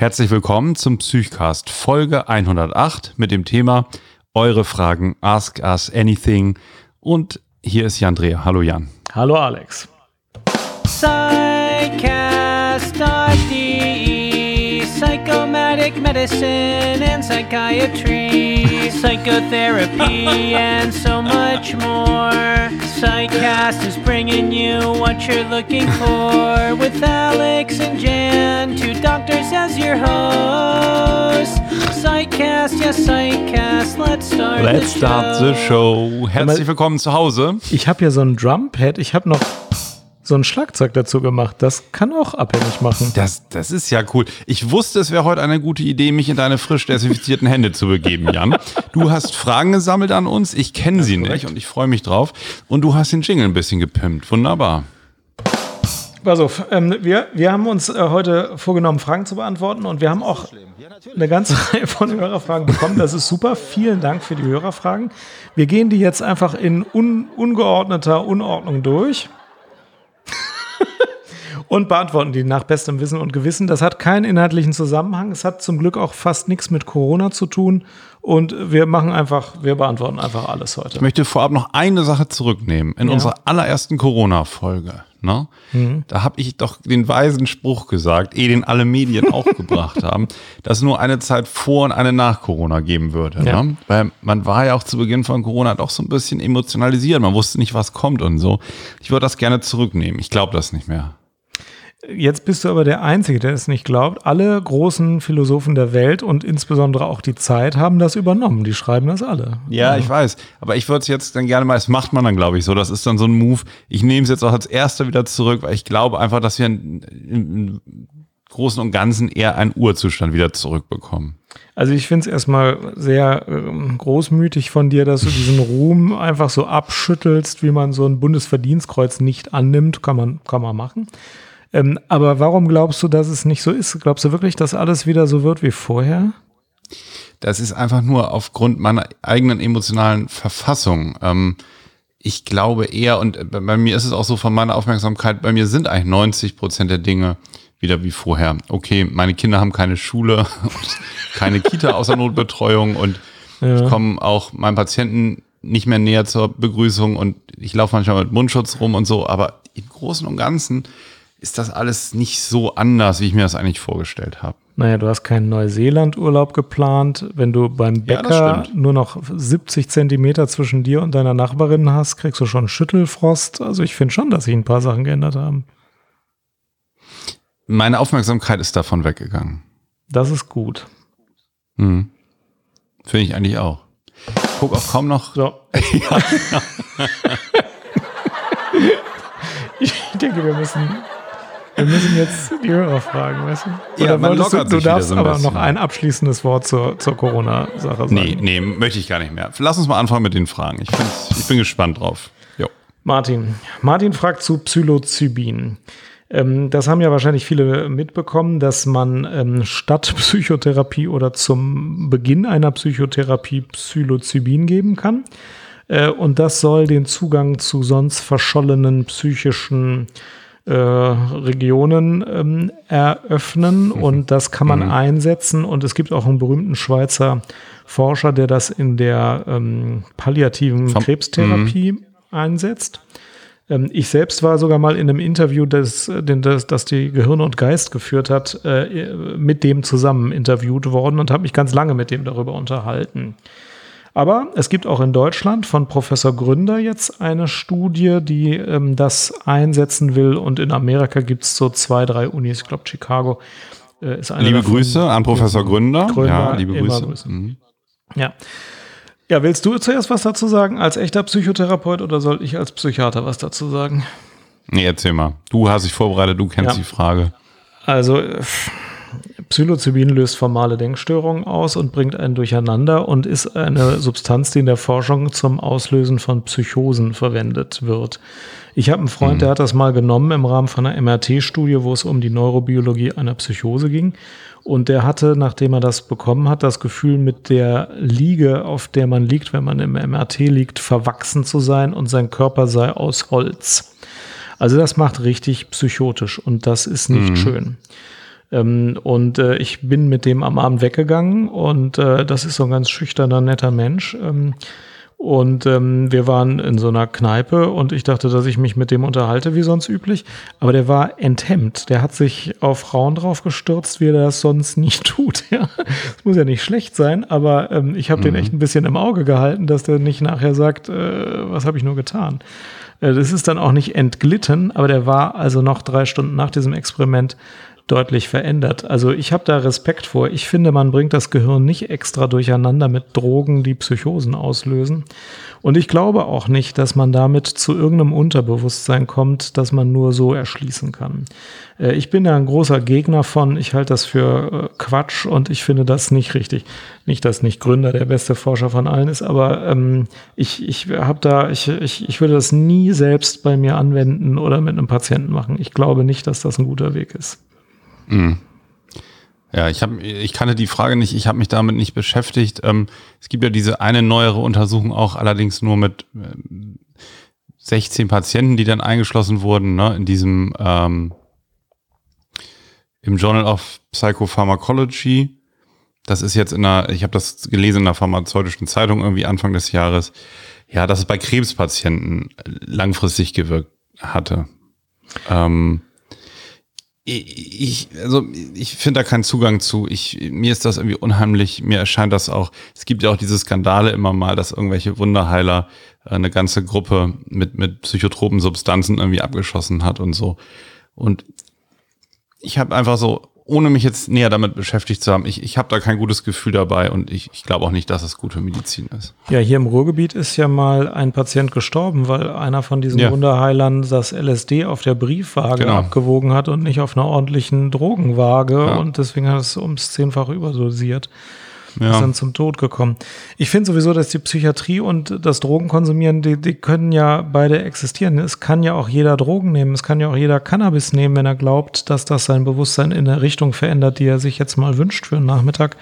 Herzlich willkommen zum Psychcast Folge 108 mit dem Thema Eure Fragen, Ask Us Anything. Und hier ist Jan Dreher. Hallo Jan. Hallo Alex. Psychcast.de Psychomatic medicine and psychiatry Psychotherapy and so much more Psychcast is bringing you what you're looking for With Alex and Jan, two doctors as your hosts Psychcast, yes Psychcast, let's start Let's the start the show. Herzlich willkommen zu Hause. Ich habe hier so ein Drumpad. Ich habe noch so ein Schlagzeug dazu gemacht. Das kann auch abhängig machen. Das, das ist ja cool. Ich wusste, es wäre heute eine gute Idee, mich in deine frisch desinfizierten Hände zu begeben, Jan. Du hast Fragen gesammelt an uns. Ich kenne sie nicht und ich freue mich drauf. Und du hast den Jingle ein bisschen gepimpt. Wunderbar. Pass auf, ähm, wir, wir haben uns äh, heute vorgenommen, Fragen zu beantworten und wir haben auch eine ganze Reihe von Hörerfragen bekommen. Das ist super. Vielen Dank für die Hörerfragen. Wir gehen die jetzt einfach in un, ungeordneter Unordnung durch. Und beantworten die nach bestem Wissen und Gewissen. Das hat keinen inhaltlichen Zusammenhang. Es hat zum Glück auch fast nichts mit Corona zu tun. Und wir machen einfach, wir beantworten einfach alles heute. Ich möchte vorab noch eine Sache zurücknehmen. In unserer allerersten Corona-Folge, ne, da habe ich doch den weisen Spruch gesagt, eh den alle Medien auch gebracht haben, dass es nur eine Zeit vor und eine nach Corona geben würde. Ja. Ne? Weil man war ja auch zu Beginn von Corona doch so ein bisschen emotionalisiert. Man wusste nicht, was kommt und so. Ich würde das gerne zurücknehmen. Ich glaube das nicht mehr. Jetzt bist du aber der Einzige, der es nicht glaubt. Alle großen Philosophen der Welt und insbesondere auch die Zeit haben das übernommen. Die schreiben das alle. Ja, ich weiß. Aber ich würde es jetzt dann gerne mal, das macht man dann, glaube ich, so. Das ist dann so ein Move. Ich nehme es jetzt auch als erster wieder zurück, weil ich glaube einfach, dass wir im, Großen und Ganzen eher einen Urzustand wieder zurückbekommen. Also ich finde es erstmal sehr ähm, großmütig von dir, dass du diesen Ruhm einfach so abschüttelst, wie man so ein Bundesverdienstkreuz nicht annimmt. Kann man, kann man machen. Ähm, aber warum glaubst du, dass es nicht so ist? Glaubst du wirklich, dass alles wieder so wird wie vorher? Das ist einfach nur aufgrund meiner eigenen emotionalen Verfassung. Ähm, ich glaube eher, und bei mir ist es auch so von meiner Aufmerksamkeit, bei mir sind eigentlich 90 Prozent der Dinge wieder wie vorher. Okay, meine Kinder haben keine Schule und keine Kita außer Notbetreuung und ich komme auch meinem Patienten nicht mehr näher zur Begrüßung und ich laufe manchmal mit Mundschutz rum und so, aber im Großen und Ganzen ist das alles nicht so anders, wie ich mir das eigentlich vorgestellt habe. Naja, du hast keinen Neuseeland-Urlaub geplant. Wenn du beim Ja, Bäcker stimmt. nur noch 70 Zentimeter zwischen dir und deiner Nachbarin hast, kriegst du schon Schüttelfrost. Also ich finde schon, dass sich ein paar Sachen geändert haben. Meine Aufmerksamkeit ist davon weggegangen. Das ist gut. Hm. Finde ich eigentlich auch. Guck auch kaum noch. So. ich denke, wir müssen, wir müssen jetzt die Hörer fragen, weißt du? Ja, man du, lockert du sich wieder darfst so aber bisschen. noch ein abschließendes Wort zur, zur Corona-Sache sagen. Nee, nee, möchte ich gar nicht mehr. Lass uns mal anfangen mit den Fragen. Ich, ich bin gespannt drauf. Jo. Martin. Martin fragt zu Psilocybin. Ähm, das haben ja wahrscheinlich viele mitbekommen, dass man ähm, statt Psychotherapie oder zum Beginn einer Psychotherapie Psilocybin geben kann. Äh, und das soll den Zugang zu sonst verschollenen psychischen äh, Regionen ähm, eröffnen und das kann man einsetzen und es gibt auch einen berühmten Schweizer Forscher, der das in der ähm, palliativen Vom- Krebstherapie einsetzt. Ähm, ich selbst war sogar mal in einem Interview, das, den- das, das die Gehirn und Geist geführt hat, äh, mit dem zusammen interviewt worden und habe mich ganz lange mit dem darüber unterhalten. Aber es gibt auch in Deutschland von Professor Gründer jetzt eine Studie, die ähm, das einsetzen will. Und in Amerika gibt es so zwei, drei Unis, ich glaube Chicago äh, ist eine Liebe davon. Grüße an Professor Gründer. Gründer, ja, liebe Grüße. Grüße. Mhm. Ja. Ja, willst du zuerst was dazu sagen als echter Psychotherapeut oder soll ich als Psychiater was dazu sagen? Nee, erzähl mal. Du hast dich vorbereitet, du kennst Ja. die Frage. Also äh, Psilocybin löst formale Denkstörungen aus und bringt einen durcheinander und ist eine Substanz, die in der Forschung zum Auslösen von Psychosen verwendet wird. Ich habe einen Freund, der hat das mal genommen im Rahmen von einer MRT-Studie, wo es um die Neurobiologie einer Psychose ging. Und der hatte, nachdem er das bekommen hat, das Gefühl, mit der Liege, auf der man liegt, wenn man im MRT liegt, verwachsen zu sein und sein Körper sei aus Holz. Also das macht richtig psychotisch und das ist nicht schön. Ähm, und äh, ich bin mit dem am Abend weggegangen und äh, das ist so ein ganz schüchterner, netter Mensch. Ähm, und ähm, wir waren in so einer Kneipe und ich dachte, dass ich mich mit dem unterhalte, wie sonst üblich. Aber der war enthemmt. Der hat sich auf Frauen drauf gestürzt, wie er das sonst nicht tut. Ja, das muss ja nicht schlecht sein, aber ähm, ich habe mhm. den echt ein bisschen im Auge gehalten, dass der nicht nachher sagt, äh, was habe ich nur getan. Äh, das ist dann auch nicht entglitten, aber der war also noch drei Stunden nach diesem Experiment deutlich verändert. Also ich habe da Respekt vor. Ich finde, man bringt das Gehirn nicht extra durcheinander mit Drogen, die Psychosen auslösen. Und ich glaube auch nicht, dass man damit zu irgendeinem Unterbewusstsein kommt, das man nur so erschließen kann. Äh, ich bin da ein großer Gegner von. Ich halte das für äh, Quatsch und ich finde das nicht richtig. Nicht, dass nicht Gründer der beste Forscher von allen ist, aber ähm, ich, ich habe da, ich, ich, ich würde das nie selbst bei mir anwenden oder mit einem Patienten machen. Ich glaube nicht, dass das ein guter Weg ist. Mhm. Ja, ich habe, ich kannte die Frage nicht, ich habe mich damit nicht beschäftigt. Ähm, es gibt ja diese eine neuere Untersuchung auch, allerdings nur mit äh, 16 Patienten, die dann eingeschlossen wurden, ne, in diesem ähm, im Journal of Psychopharmacology. Das ist jetzt in einer, ich habe das gelesen in einer pharmazeutischen Zeitung irgendwie Anfang des Jahres. Ja, dass es bei Krebspatienten langfristig gewirkt hatte. Ähm, ich, also ich finde da keinen Zugang zu. Ich, mir ist das irgendwie unheimlich, mir erscheint das auch, es gibt ja auch diese Skandale immer mal, dass irgendwelche Wunderheiler äh, eine ganze Gruppe mit, mit psychotropen Substanzen irgendwie abgeschossen hat und so. Und ich habe einfach so, ohne mich jetzt näher damit beschäftigt zu haben, ich, ich habe da kein gutes Gefühl dabei und ich, ich glaube auch nicht, dass es gute Medizin ist. Ja, hier im Ruhrgebiet ist ja mal ein Patient gestorben, weil einer von diesen ja. Wunderheilern das LSD auf der Briefwaage genau. abgewogen hat und nicht auf einer ordentlichen Drogenwaage ja. und deswegen hat es ums Zehnfache überdosiert ja. ist dann zum Tod gekommen. Ich finde sowieso, dass die Psychiatrie und das Drogenkonsumieren, die, die können ja beide existieren. Es kann ja auch jeder Drogen nehmen, es kann ja auch jeder Cannabis nehmen, wenn er glaubt, dass das sein Bewusstsein in eine Richtung verändert, die er sich jetzt mal wünscht für einen Nachmittag.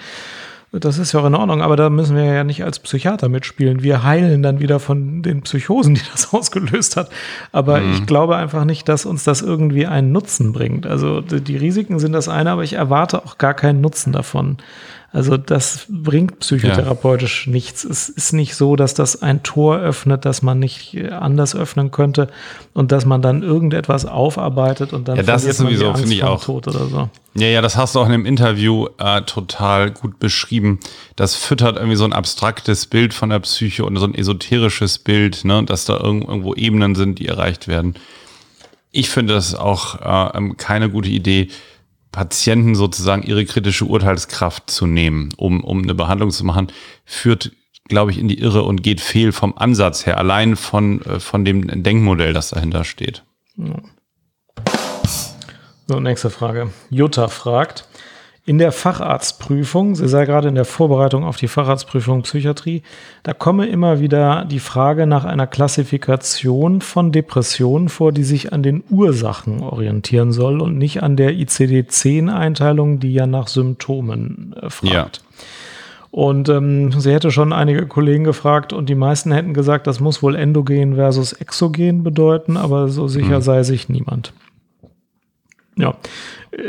Das ist ja auch in Ordnung, aber da müssen wir ja nicht als Psychiater mitspielen. Wir heilen dann wieder von den Psychosen, die das ausgelöst hat. Aber mhm. ich glaube einfach nicht, dass uns das irgendwie einen Nutzen bringt. Also die Risiken sind das eine, aber ich erwarte auch gar keinen Nutzen davon. Also das bringt psychotherapeutisch ja. nichts. Es ist nicht so, dass das ein Tor öffnet, das man nicht anders öffnen könnte und dass man dann irgendetwas aufarbeitet und dann ja, das ist sowieso finde ich auch Tod oder so. Ja, ja, das hast du auch in dem Interview äh, total gut beschrieben. Das füttert irgendwie so ein abstraktes Bild von der Psyche und so ein esoterisches Bild, ne, dass da irgendwo Ebenen sind, die erreicht werden. Ich finde das auch äh, ähm, keine gute Idee Patienten sozusagen ihre kritische Urteilskraft zu nehmen, um, um eine Behandlung zu machen, führt, glaube ich, in die Irre und geht fehl vom Ansatz her, allein von, äh, von dem Denkmodell, das dahinter steht. So, nächste Frage. Jutta fragt, in der Facharztprüfung, sie sei gerade in der Vorbereitung auf die Facharztprüfung Psychiatrie, da komme immer wieder die Frage nach einer Klassifikation von Depressionen vor, die sich an den Ursachen orientieren soll und nicht an der ICD-10-Einteilung, die ja nach Symptomen äh, fragt. Ja. Und ähm, sie hätte schon einige Kollegen gefragt und die meisten hätten gesagt, das muss wohl endogen versus exogen bedeuten, aber so sicher mhm. sei sich niemand. Ja,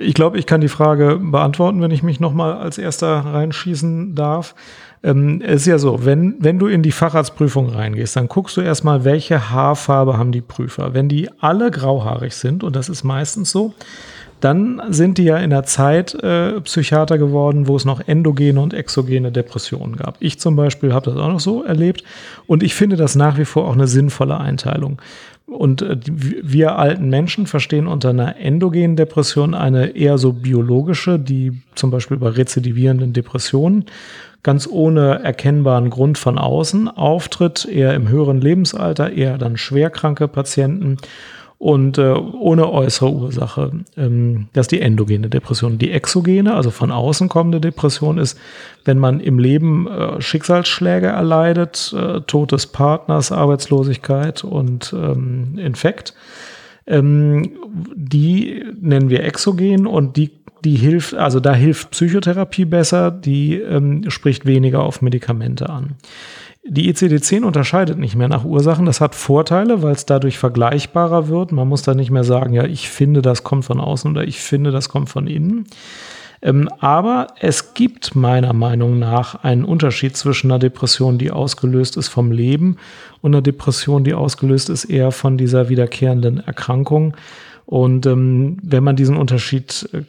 ich glaube, ich kann die Frage beantworten, wenn ich mich nochmal als erster reinschießen darf. Ähm, es ist ja so, wenn, wenn du in die Facharztprüfung reingehst, dann guckst du erstmal, welche Haarfarbe haben die Prüfer. Wenn die alle grauhaarig sind, und das ist meistens so, dann sind die ja in der Zeit äh, Psychiater geworden, wo es noch endogene und exogene Depressionen gab. Ich zum Beispiel habe das auch noch so erlebt und ich finde das nach wie vor auch eine sinnvolle Einteilung. Und äh, wir alten Menschen verstehen unter einer endogenen Depression eine eher so biologische, die zum Beispiel bei rezidivierenden Depressionen ganz ohne erkennbaren Grund von außen auftritt, eher im höheren Lebensalter, eher dann schwerkranke Patienten und äh, ohne äußere Ursache. Ähm, das ist die endogene Depression. Die exogene, also von außen kommende Depression ist, wenn man im Leben äh, Schicksalsschläge erleidet, äh, Tod des Partners, Arbeitslosigkeit und ähm, Infekt. Ähm, die nennen wir exogen und die die hilft, also da hilft Psychotherapie besser, die ähm, spricht weniger auf Medikamente an. Die ICD-10 unterscheidet nicht mehr nach Ursachen. Das hat Vorteile, weil es dadurch vergleichbarer wird. Man muss da nicht mehr sagen, ja, ich finde, das kommt von außen oder ich finde, das kommt von innen. Ähm, aber es gibt meiner Meinung nach einen Unterschied zwischen einer Depression, die ausgelöst ist vom Leben und einer Depression, die ausgelöst ist eher von dieser wiederkehrenden Erkrankung. Und ähm, wenn man diesen Unterschied äh,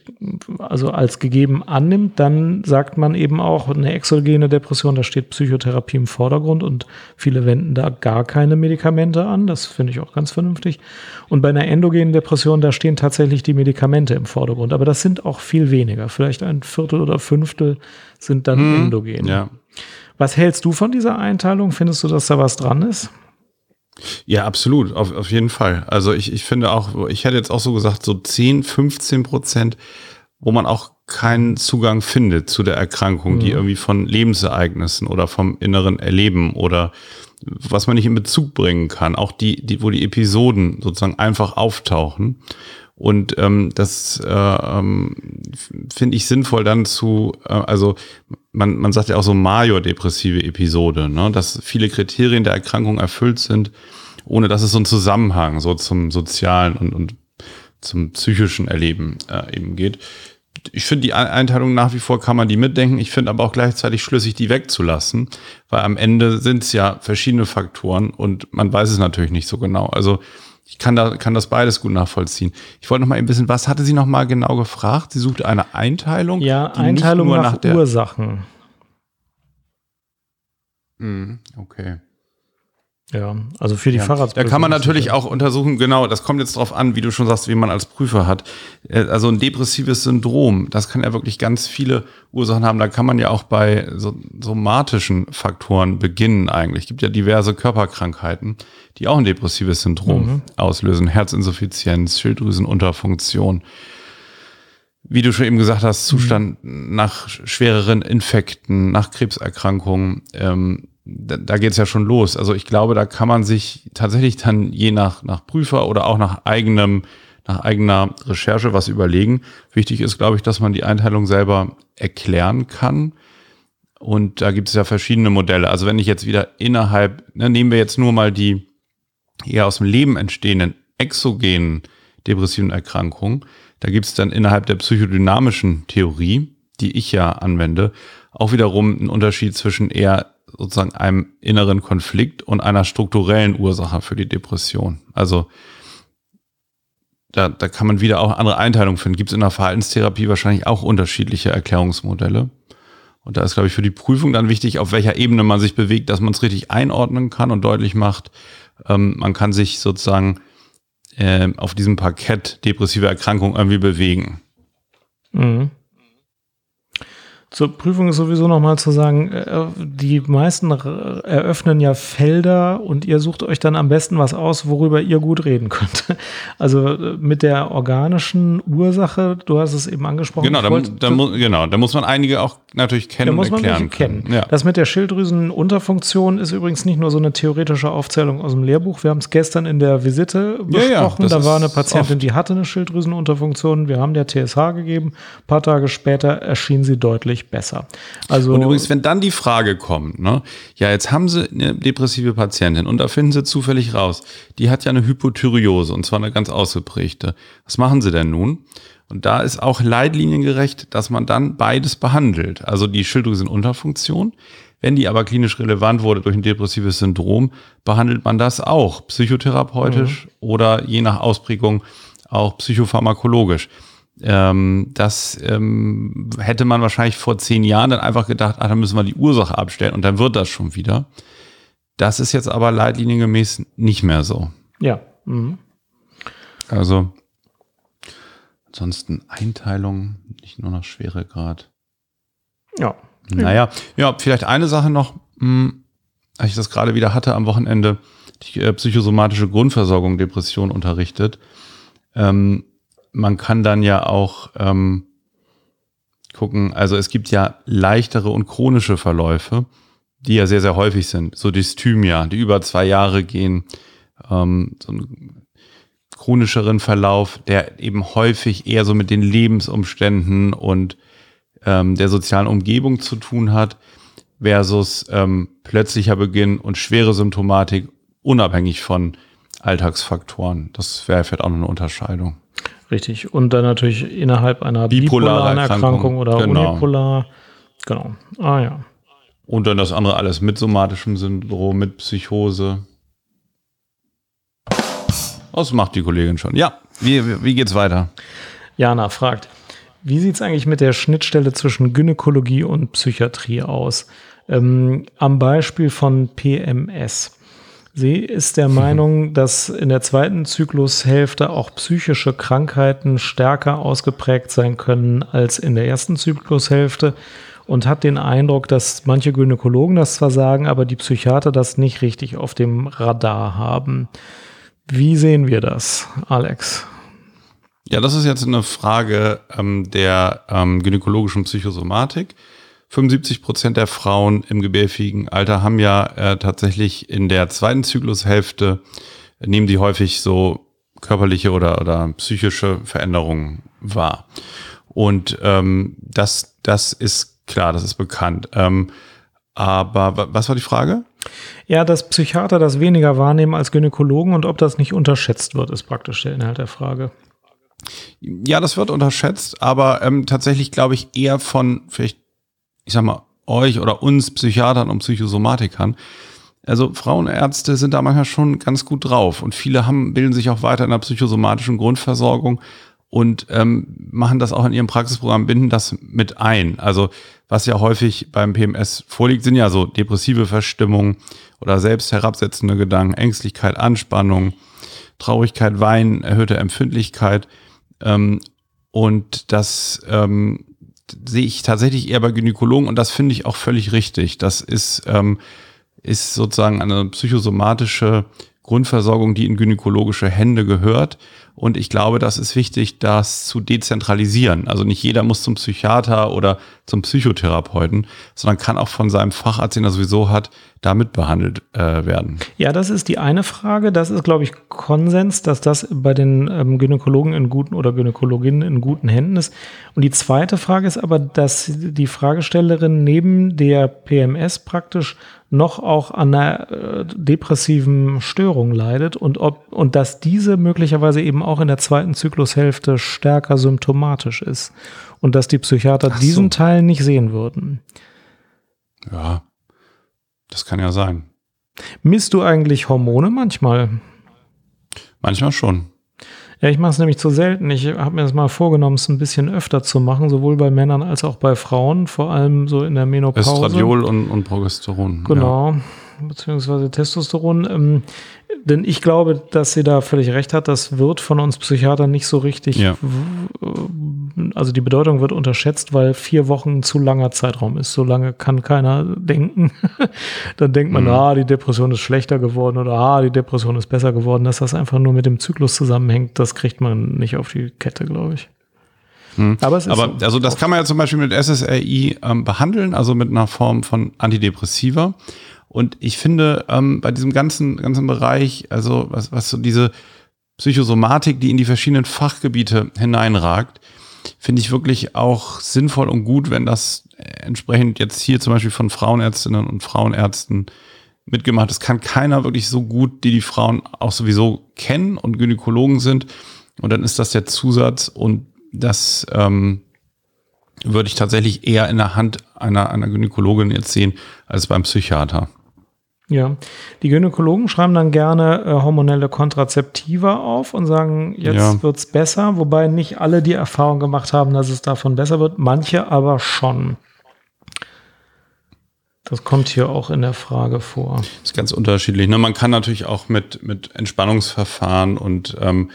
also als gegeben annimmt, dann sagt man eben auch, eine exogene Depression, da steht Psychotherapie im Vordergrund und viele wenden da gar keine Medikamente an. Das finde ich auch ganz vernünftig. Und bei einer endogenen Depression, da stehen tatsächlich die Medikamente im Vordergrund. Aber das sind auch viel weniger. Vielleicht ein Viertel oder Fünftel sind dann hm, endogen. Ja. Was hältst du von dieser Einteilung? Findest du, dass da was dran ist? Ja, absolut, auf, auf jeden Fall. Also ich, ich finde auch, ich hätte jetzt auch so gesagt, so 10, 15 Prozent, wo man auch keinen Zugang findet zu der Erkrankung, mhm. die irgendwie von Lebensereignissen oder vom inneren Erleben oder was man nicht in Bezug bringen kann, auch die, die wo die Episoden sozusagen einfach auftauchen. Und ähm, das äh, ähm, finde ich sinnvoll dann zu, äh, also man, man sagt ja auch so major-depressive Episode, ne? dass viele Kriterien der Erkrankung erfüllt sind, ohne dass es so einen Zusammenhang so zum sozialen und, und zum psychischen Erleben äh, eben geht. Ich finde die Einteilung nach wie vor kann man die mitdenken. Ich finde aber auch gleichzeitig schlüssig, die wegzulassen, weil am Ende sind es ja verschiedene Faktoren und man weiß es natürlich nicht so genau. Also ich kann, da, kann das beides gut nachvollziehen. Ich wollte noch mal ein bisschen, was hatte sie noch mal genau gefragt? Sie suchte eine Einteilung. Ja, Einteilung nach, nach Ursachen. Hm, okay. Ja, also für die ja. Da kann man natürlich auch untersuchen, genau, das kommt jetzt drauf an, wie du schon sagst, wie man als Prüfer hat. Äh, also ein depressives Syndrom, das kann ja wirklich ganz viele Ursachen haben. Da kann man ja auch bei so, somatischen Faktoren beginnen eigentlich. Es gibt ja diverse Körperkrankheiten, die auch ein depressives Syndrom mhm. auslösen. Herzinsuffizienz, Schilddrüsenunterfunktion. Wie du schon eben gesagt hast, Zustand mhm. nach schwereren Infekten, nach Krebserkrankungen. Ähm, da, da geht es ja schon los. Also ich glaube, da kann man sich tatsächlich dann je nach, nach Prüfer oder auch nach eigenem, nach eigener Recherche was überlegen. Wichtig ist, glaube ich, dass man die Einteilung selber erklären kann. Und da gibt es ja verschiedene Modelle. Also wenn ich jetzt wieder innerhalb, ne, nehmen wir jetzt nur mal die eher aus dem Leben entstehenden exogenen depressiven Erkrankungen, da gibt es dann innerhalb der psychodynamischen Theorie, die ich ja anwende, auch wiederum einen Unterschied zwischen eher sozusagen einem inneren Konflikt und einer strukturellen Ursache für die Depression. Also da, da kann man wieder auch andere Einteilungen finden. Gibt es in der Verhaltenstherapie wahrscheinlich auch unterschiedliche Erklärungsmodelle. Und da ist, glaube ich, für die Prüfung dann wichtig, auf welcher Ebene man sich bewegt, dass man es richtig einordnen kann und deutlich macht. Ähm, man kann sich sozusagen äh, auf diesem Parkett depressive Erkrankung irgendwie bewegen. Mhm. Zur Prüfung ist sowieso nochmal zu sagen, äh, die meisten eröffnen ja Felder und ihr sucht euch dann am besten was aus, worüber ihr gut reden könnt. Also äh, mit der organischen Ursache, du hast es eben angesprochen. Genau, da, wollte, da, mu genau, da muss man einige auch natürlich kennen. Da muss man erklären kennen. Ja. Das mit der Schilddrüsenunterfunktion ist übrigens nicht nur so eine theoretische Aufzählung aus dem Lehrbuch. Wir haben es gestern in der Visite besprochen. Ja, ja, da war eine Patientin, die hatte eine Schilddrüsenunterfunktion. Wir haben der TSH gegeben. Ein paar Tage später erschien sie deutlich besser. Also und übrigens, wenn dann die Frage kommt, ne, ja, jetzt haben Sie eine depressive Patientin und da finden Sie zufällig raus, die hat ja eine Hypothyreose und zwar eine ganz ausgeprägte. Was machen Sie denn nun? Und da ist auch leitliniengerecht, dass man dann beides behandelt. Also die Schilddrüsenunterfunktion. Wenn die aber klinisch relevant wurde durch ein depressives Syndrom, behandelt man das auch psychotherapeutisch mhm. oder je nach Ausprägung auch psychopharmakologisch. Ähm, das ähm, hätte man wahrscheinlich vor zehn Jahren dann einfach gedacht, ah, dann müssen wir die Ursache abstellen und dann wird das schon wieder. Das ist jetzt aber leitliniengemäß nicht mehr so. Ja. Mhm. Also ansonsten Einteilung, nicht nur nach Schweregrad. Ja. Naja, ja, vielleicht eine Sache noch, hm, als ich das gerade wieder hatte am Wochenende, die äh, psychosomatische Grundversorgung Depression unterrichtet. Ähm, man kann dann ja auch ähm, gucken, also es gibt ja leichtere und chronische Verläufe, die ja sehr, sehr häufig sind. So Dysthymia, die über zwei Jahre gehen, ähm, so einen chronischeren Verlauf, der eben häufig eher so mit den Lebensumständen und ähm, der sozialen Umgebung zu tun hat. versus ähm, plötzlicher Beginn und schwere Symptomatik unabhängig von Alltagsfaktoren. Das wäre vielleicht auch noch eine Unterscheidung. Richtig. Und dann natürlich innerhalb einer Bipolare bipolaren Erkrankung, Erkrankung, oder genau. unipolar. Genau. Ah ja. Und dann das andere alles mit somatischem Syndrom, mit Psychose. Das macht die Kollegin schon. Ja, wie, wie, wie geht's weiter? Jana fragt, wie sieht es eigentlich mit der Schnittstelle zwischen Gynäkologie und Psychiatrie aus? Ähm, am Beispiel von PMS. Sie ist der Meinung, dass in der zweiten Zyklushälfte auch psychische Krankheiten stärker ausgeprägt sein können als in der ersten Zyklushälfte und hat den Eindruck, dass manche Gynäkologen das zwar sagen, aber die Psychiater das nicht richtig auf dem Radar haben. Wie sehen wir das, Alex? Ja, das ist jetzt eine Frage ähm, der ähm, gynäkologischen Psychosomatik. 75 Prozent der Frauen im gebärfähigen Alter haben ja äh, tatsächlich in der zweiten Zyklushälfte, nehmen die häufig so körperliche oder, oder psychische Veränderungen wahr. Und ähm, das, das ist klar, das ist bekannt. Ähm, aber wa- was war die Frage? Ja, dass Psychiater das weniger wahrnehmen als Gynäkologen und ob das nicht unterschätzt wird, ist praktisch der Inhalt der Frage. Ja, das wird unterschätzt, aber ähm, tatsächlich glaube ich eher von vielleicht, ich sag mal, euch oder uns Psychiatern und Psychosomatikern. Also Frauenärzte sind da manchmal schon ganz gut drauf und viele haben, bilden sich auch weiter in der psychosomatischen Grundversorgung und ähm, machen das auch in ihrem Praxisprogramm, binden das mit ein. Also was ja häufig beim PMS vorliegt, sind ja so depressive Verstimmungen oder selbst herabsetzende Gedanken, Ängstlichkeit, Anspannung, Traurigkeit, Weinen, erhöhte Empfindlichkeit. Ähm, und das ähm, sehe ich tatsächlich eher bei Gynäkologen und das finde ich auch völlig richtig. Das ist, ähm, ist sozusagen eine psychosomatische Grundversorgung, die in gynäkologische Hände gehört. Und ich glaube, das ist wichtig, das zu dezentralisieren. Also nicht jeder muss zum Psychiater oder zum Psychotherapeuten, sondern kann auch von seinem Facharzt, den er sowieso hat, damit behandelt äh, werden. Ja, das ist die eine Frage. Das ist, glaube ich, Konsens, dass das bei den ähm, Gynäkologen in guten oder Gynäkologinnen in guten Händen ist. Und die zweite Frage ist aber, dass die Fragestellerin neben der PMS praktisch noch auch an einer äh, depressiven Störung leidet und ob und dass diese möglicherweise eben auch in der zweiten Zyklushälfte stärker symptomatisch ist und dass die Psychiater so. diesen Teil nicht sehen würden. Ja, das kann ja sein. Misst du eigentlich Hormone manchmal? Manchmal schon. Ja, ich mache es nämlich zu selten. Ich habe mir das mal vorgenommen, es ein bisschen öfter zu machen, sowohl bei Männern als auch bei Frauen, vor allem so in der Menopause. Estradiol und, und Progesteron. Genau, beziehungsweise Testosteron. Ähm, denn ich glaube, dass sie da völlig recht hat. Das wird von uns Psychiatern nicht so richtig, Ja. w- also die Bedeutung wird unterschätzt, weil vier Wochen zu langer Zeitraum ist. So lange kann keiner denken. Dann denkt man, Mhm. ah, die Depression ist schlechter geworden oder ah, die Depression ist besser geworden. Dass das einfach nur mit dem Zyklus zusammenhängt, das kriegt man nicht auf die Kette, glaube ich. Hm. Aber es ist Aber so. also das kann man ja zum Beispiel mit SSRI ähm, behandeln, also mit einer Form von Antidepressiva. Und ich finde, ähm, bei diesem ganzen, ganzen Bereich, also was, was so diese Psychosomatik, die in die verschiedenen Fachgebiete hineinragt, finde ich wirklich auch sinnvoll und gut, wenn das entsprechend jetzt hier zum Beispiel von Frauenärztinnen und Frauenärzten mitgemacht ist. Kann keiner wirklich so gut, die die Frauen auch sowieso kennen und Gynäkologen sind. Und dann ist das der Zusatz und das ähm, würde ich tatsächlich eher in der Hand einer, einer Gynäkologin jetzt sehen als beim Psychiater. Ja, die Gynäkologen schreiben dann gerne äh, hormonelle Kontrazeptiva auf und sagen, jetzt Ja. wird's besser, wobei nicht alle die Erfahrung gemacht haben, dass es davon besser wird, manche aber schon. Das kommt hier auch in der Frage vor. ist ganz unterschiedlich. Ne? Man kann natürlich auch mit, mit Entspannungsverfahren und ähm,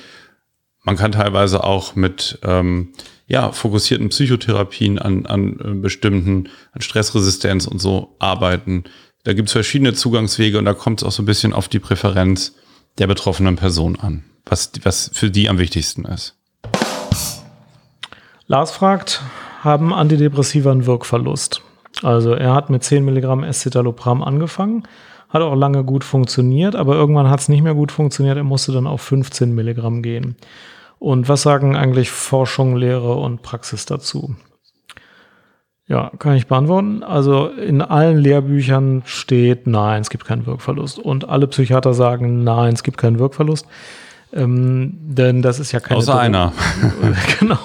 man kann teilweise auch mit ähm, ja, fokussierten Psychotherapien an, an äh, bestimmten, an Stressresistenz und so arbeiten. Da gibt es verschiedene Zugangswege und da kommt es auch so ein bisschen auf die Präferenz der betroffenen Person an, was, was für die am wichtigsten ist. Lars fragt, haben Antidepressiva einen Wirkverlust? Also er hat mit 10 Milligramm Escitalopram angefangen, hat auch lange gut funktioniert, aber irgendwann hat es nicht mehr gut funktioniert, er musste dann auf 15 Milligramm gehen. Und was sagen eigentlich Forschung, Lehre und Praxis dazu? Ja, kann ich beantworten. Also in allen Lehrbüchern steht, nein, es gibt keinen Wirkverlust. Und alle Psychiater sagen, nein, es gibt keinen Wirkverlust. Ähm, denn das ist ja keine Außer Droge. einer. genau.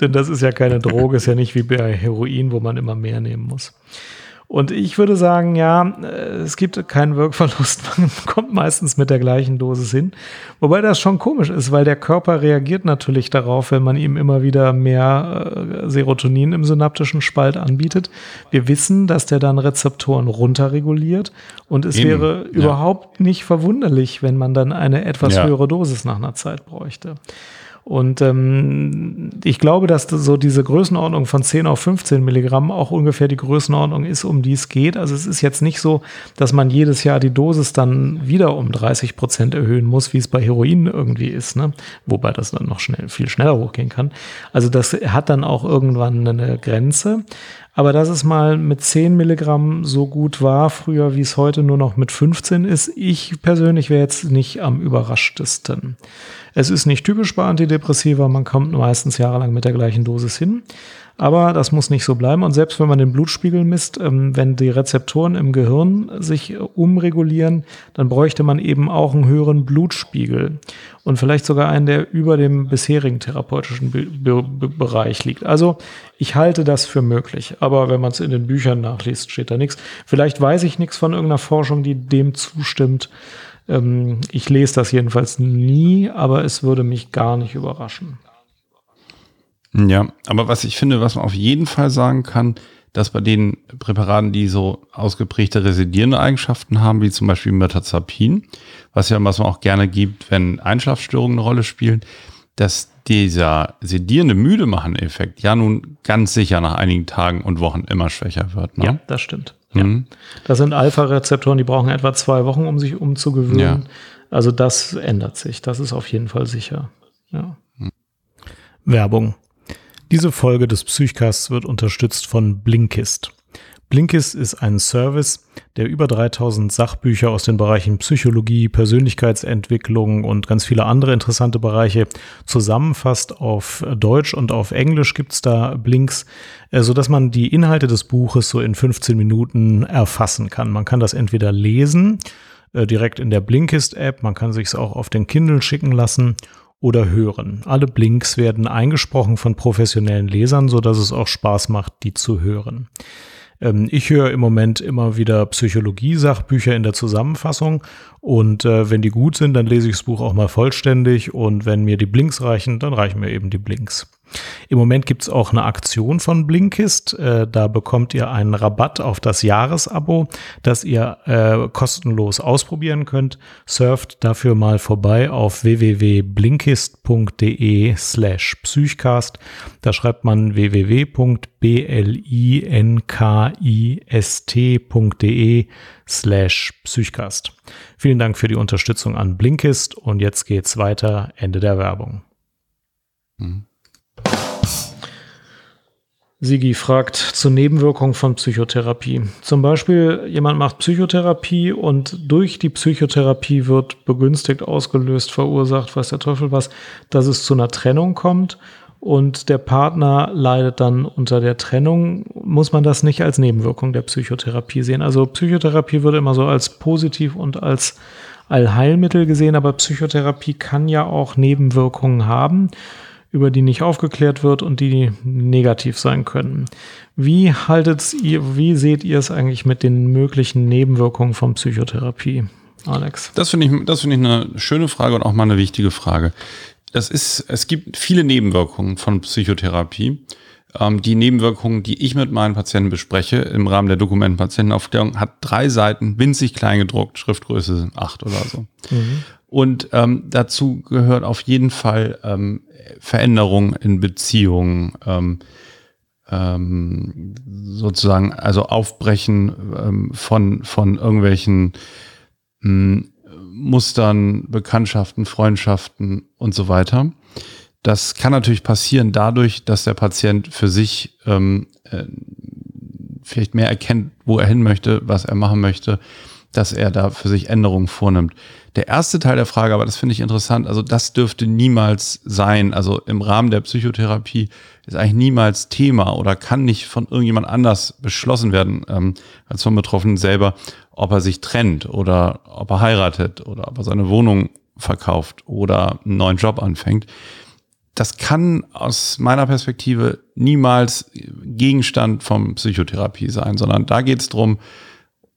denn das ist ja keine Droge, ist ja nicht wie bei Heroin, wo man immer mehr nehmen muss. Und ich würde sagen, ja, äh, es gibt keinen Wirkverlust. Man kommt meistens mit der gleichen Dosis hin. Wobei das schon komisch ist, weil der Körper reagiert natürlich darauf, wenn man ihm immer wieder mehr äh, Serotonin im synaptischen Spalt anbietet. Wir wissen, dass der dann Rezeptoren runterreguliert. Und es Eben, wäre ja. überhaupt nicht verwunderlich, wenn man dann eine etwas Ja. höhere Dosis nach einer Zeit bräuchte. Und ähm, ich glaube, dass das so diese Größenordnung von 10 auf 15 Milligramm auch ungefähr die Größenordnung ist, um die es geht. Also es ist jetzt nicht so, dass man jedes Jahr die Dosis dann wieder um 30 Prozent erhöhen muss, wie es bei Heroin irgendwie ist, ne? Wobei das dann noch schnell, viel schneller hochgehen kann. Also das hat dann auch irgendwann eine Grenze. Aber dass es mal mit 10 Milligramm so gut war früher, wie es heute nur noch mit 15 ist, ich persönlich wäre jetzt nicht am überraschtesten. Es ist nicht typisch bei Antidepressiva, man kommt meistens jahrelang mit der gleichen Dosis hin. Aber das muss nicht so bleiben. Und selbst wenn man den Blutspiegel misst, ähm, wenn die Rezeptoren im Gehirn sich äh, umregulieren, dann bräuchte man eben auch einen höheren Blutspiegel. Und vielleicht sogar einen, der über dem bisherigen therapeutischen Be Be Be Bereich liegt. Also ich halte das für möglich. Aber wenn man es in den Büchern nachliest, steht da nichts. Vielleicht weiß ich nichts von irgendeiner Forschung, die dem zustimmt. Ähm, ich lese das jedenfalls nie, aber es würde mich gar nicht überraschen. Ja, aber was ich finde, was man auf jeden Fall sagen kann, dass bei den Präparaten, die so ausgeprägte residierende Eigenschaften haben, wie zum Beispiel Mirtazapin, was ja was man auch gerne gibt, wenn Einschlafstörungen eine Rolle spielen, dass dieser sedierende müde machen Effekt ja nun ganz sicher nach einigen Tagen und Wochen immer schwächer wird. Ne? Ja, das stimmt. Mhm. Das sind Alpha-Rezeptoren, die brauchen etwa zwei Wochen, um sich umzugewöhnen. Ja. Also das ändert sich. Das ist auf jeden Fall sicher. Ja. Werbung. Diese Folge des Psychcasts wird unterstützt von Blinkist. Blinkist ist ein Service, der über 3000 Sachbücher aus den Bereichen Psychologie, Persönlichkeitsentwicklung und ganz viele andere interessante Bereiche zusammenfasst. Auf Deutsch und auf Englisch gibt's da Blinks, äh, sodass man die Inhalte des Buches so in 15 Minuten erfassen kann. Man kann das entweder lesen, äh, direkt in der Blinkist-App, man kann sich es auch auf den Kindle schicken lassen oder hören. Alle Blinks werden eingesprochen von professionellen Lesern, so dass es auch Spaß macht, die zu hören. Ähm, ich höre im Moment immer wieder Psychologie-Sachbücher in der Zusammenfassung und äh, wenn die gut sind, dann lese ich das Buch auch mal vollständig und wenn mir die Blinks reichen, dann reichen mir eben die Blinks. Im Moment gibt's auch eine Aktion von Blinkist. Äh, da bekommt ihr einen Rabatt auf das Jahresabo, das ihr äh, kostenlos ausprobieren könnt. Surft dafür mal vorbei auf www.blinkist.de slash psychcast. Da schreibt man www.blinkist.de slash psychcast. Vielen Dank für die Unterstützung an Blinkist und jetzt geht's weiter. Ende der Werbung. Sigi fragt zur Nebenwirkung von Psychotherapie. Zum Beispiel, jemand macht Psychotherapie und durch die Psychotherapie wird begünstigt, ausgelöst, verursacht, weiß der Teufel was, dass es zu einer Trennung kommt und der Partner leidet dann unter der Trennung. Muss man das nicht als Nebenwirkung der Psychotherapie sehen? Also Psychotherapie wird immer so als positiv und als Allheilmittel gesehen, aber Psychotherapie kann ja auch Nebenwirkungen haben über die nicht aufgeklärt wird und die negativ sein können. Wie haltet ihr, wie seht ihr es eigentlich mit den möglichen Nebenwirkungen von Psychotherapie, Alex? Das finde ich, das finde ich eine schöne Frage und auch mal eine wichtige Frage. Das ist, es gibt viele Nebenwirkungen von Psychotherapie. Ähm, die Nebenwirkungen, die ich mit meinen Patienten bespreche, im Rahmen der Dokumentenpatientenaufklärung, hat drei Seiten, winzig klein gedruckt, Schriftgröße acht oder so. Und ähm, dazu gehört auf jeden Fall ähm, Veränderung in Beziehungen, ähm, ähm, sozusagen, also Aufbrechen ähm, von, von irgendwelchen mh, Mustern, Bekanntschaften, Freundschaften und so weiter. Das kann natürlich passieren dadurch, dass der Patient für sich ähm, äh, vielleicht mehr erkennt, wo er hin möchte, was er machen möchte, dass er da für sich Änderungen vornimmt. Der erste Teil der Frage, aber das finde ich interessant, also das dürfte niemals sein. Also im Rahmen der Psychotherapie ist eigentlich niemals Thema oder kann nicht von irgendjemand anders beschlossen werden ähm, als vom Betroffenen selber, ob er sich trennt oder ob er heiratet oder ob er seine Wohnung verkauft oder einen neuen Job anfängt. Das kann aus meiner Perspektive niemals Gegenstand von Psychotherapie sein, sondern da geht es darum,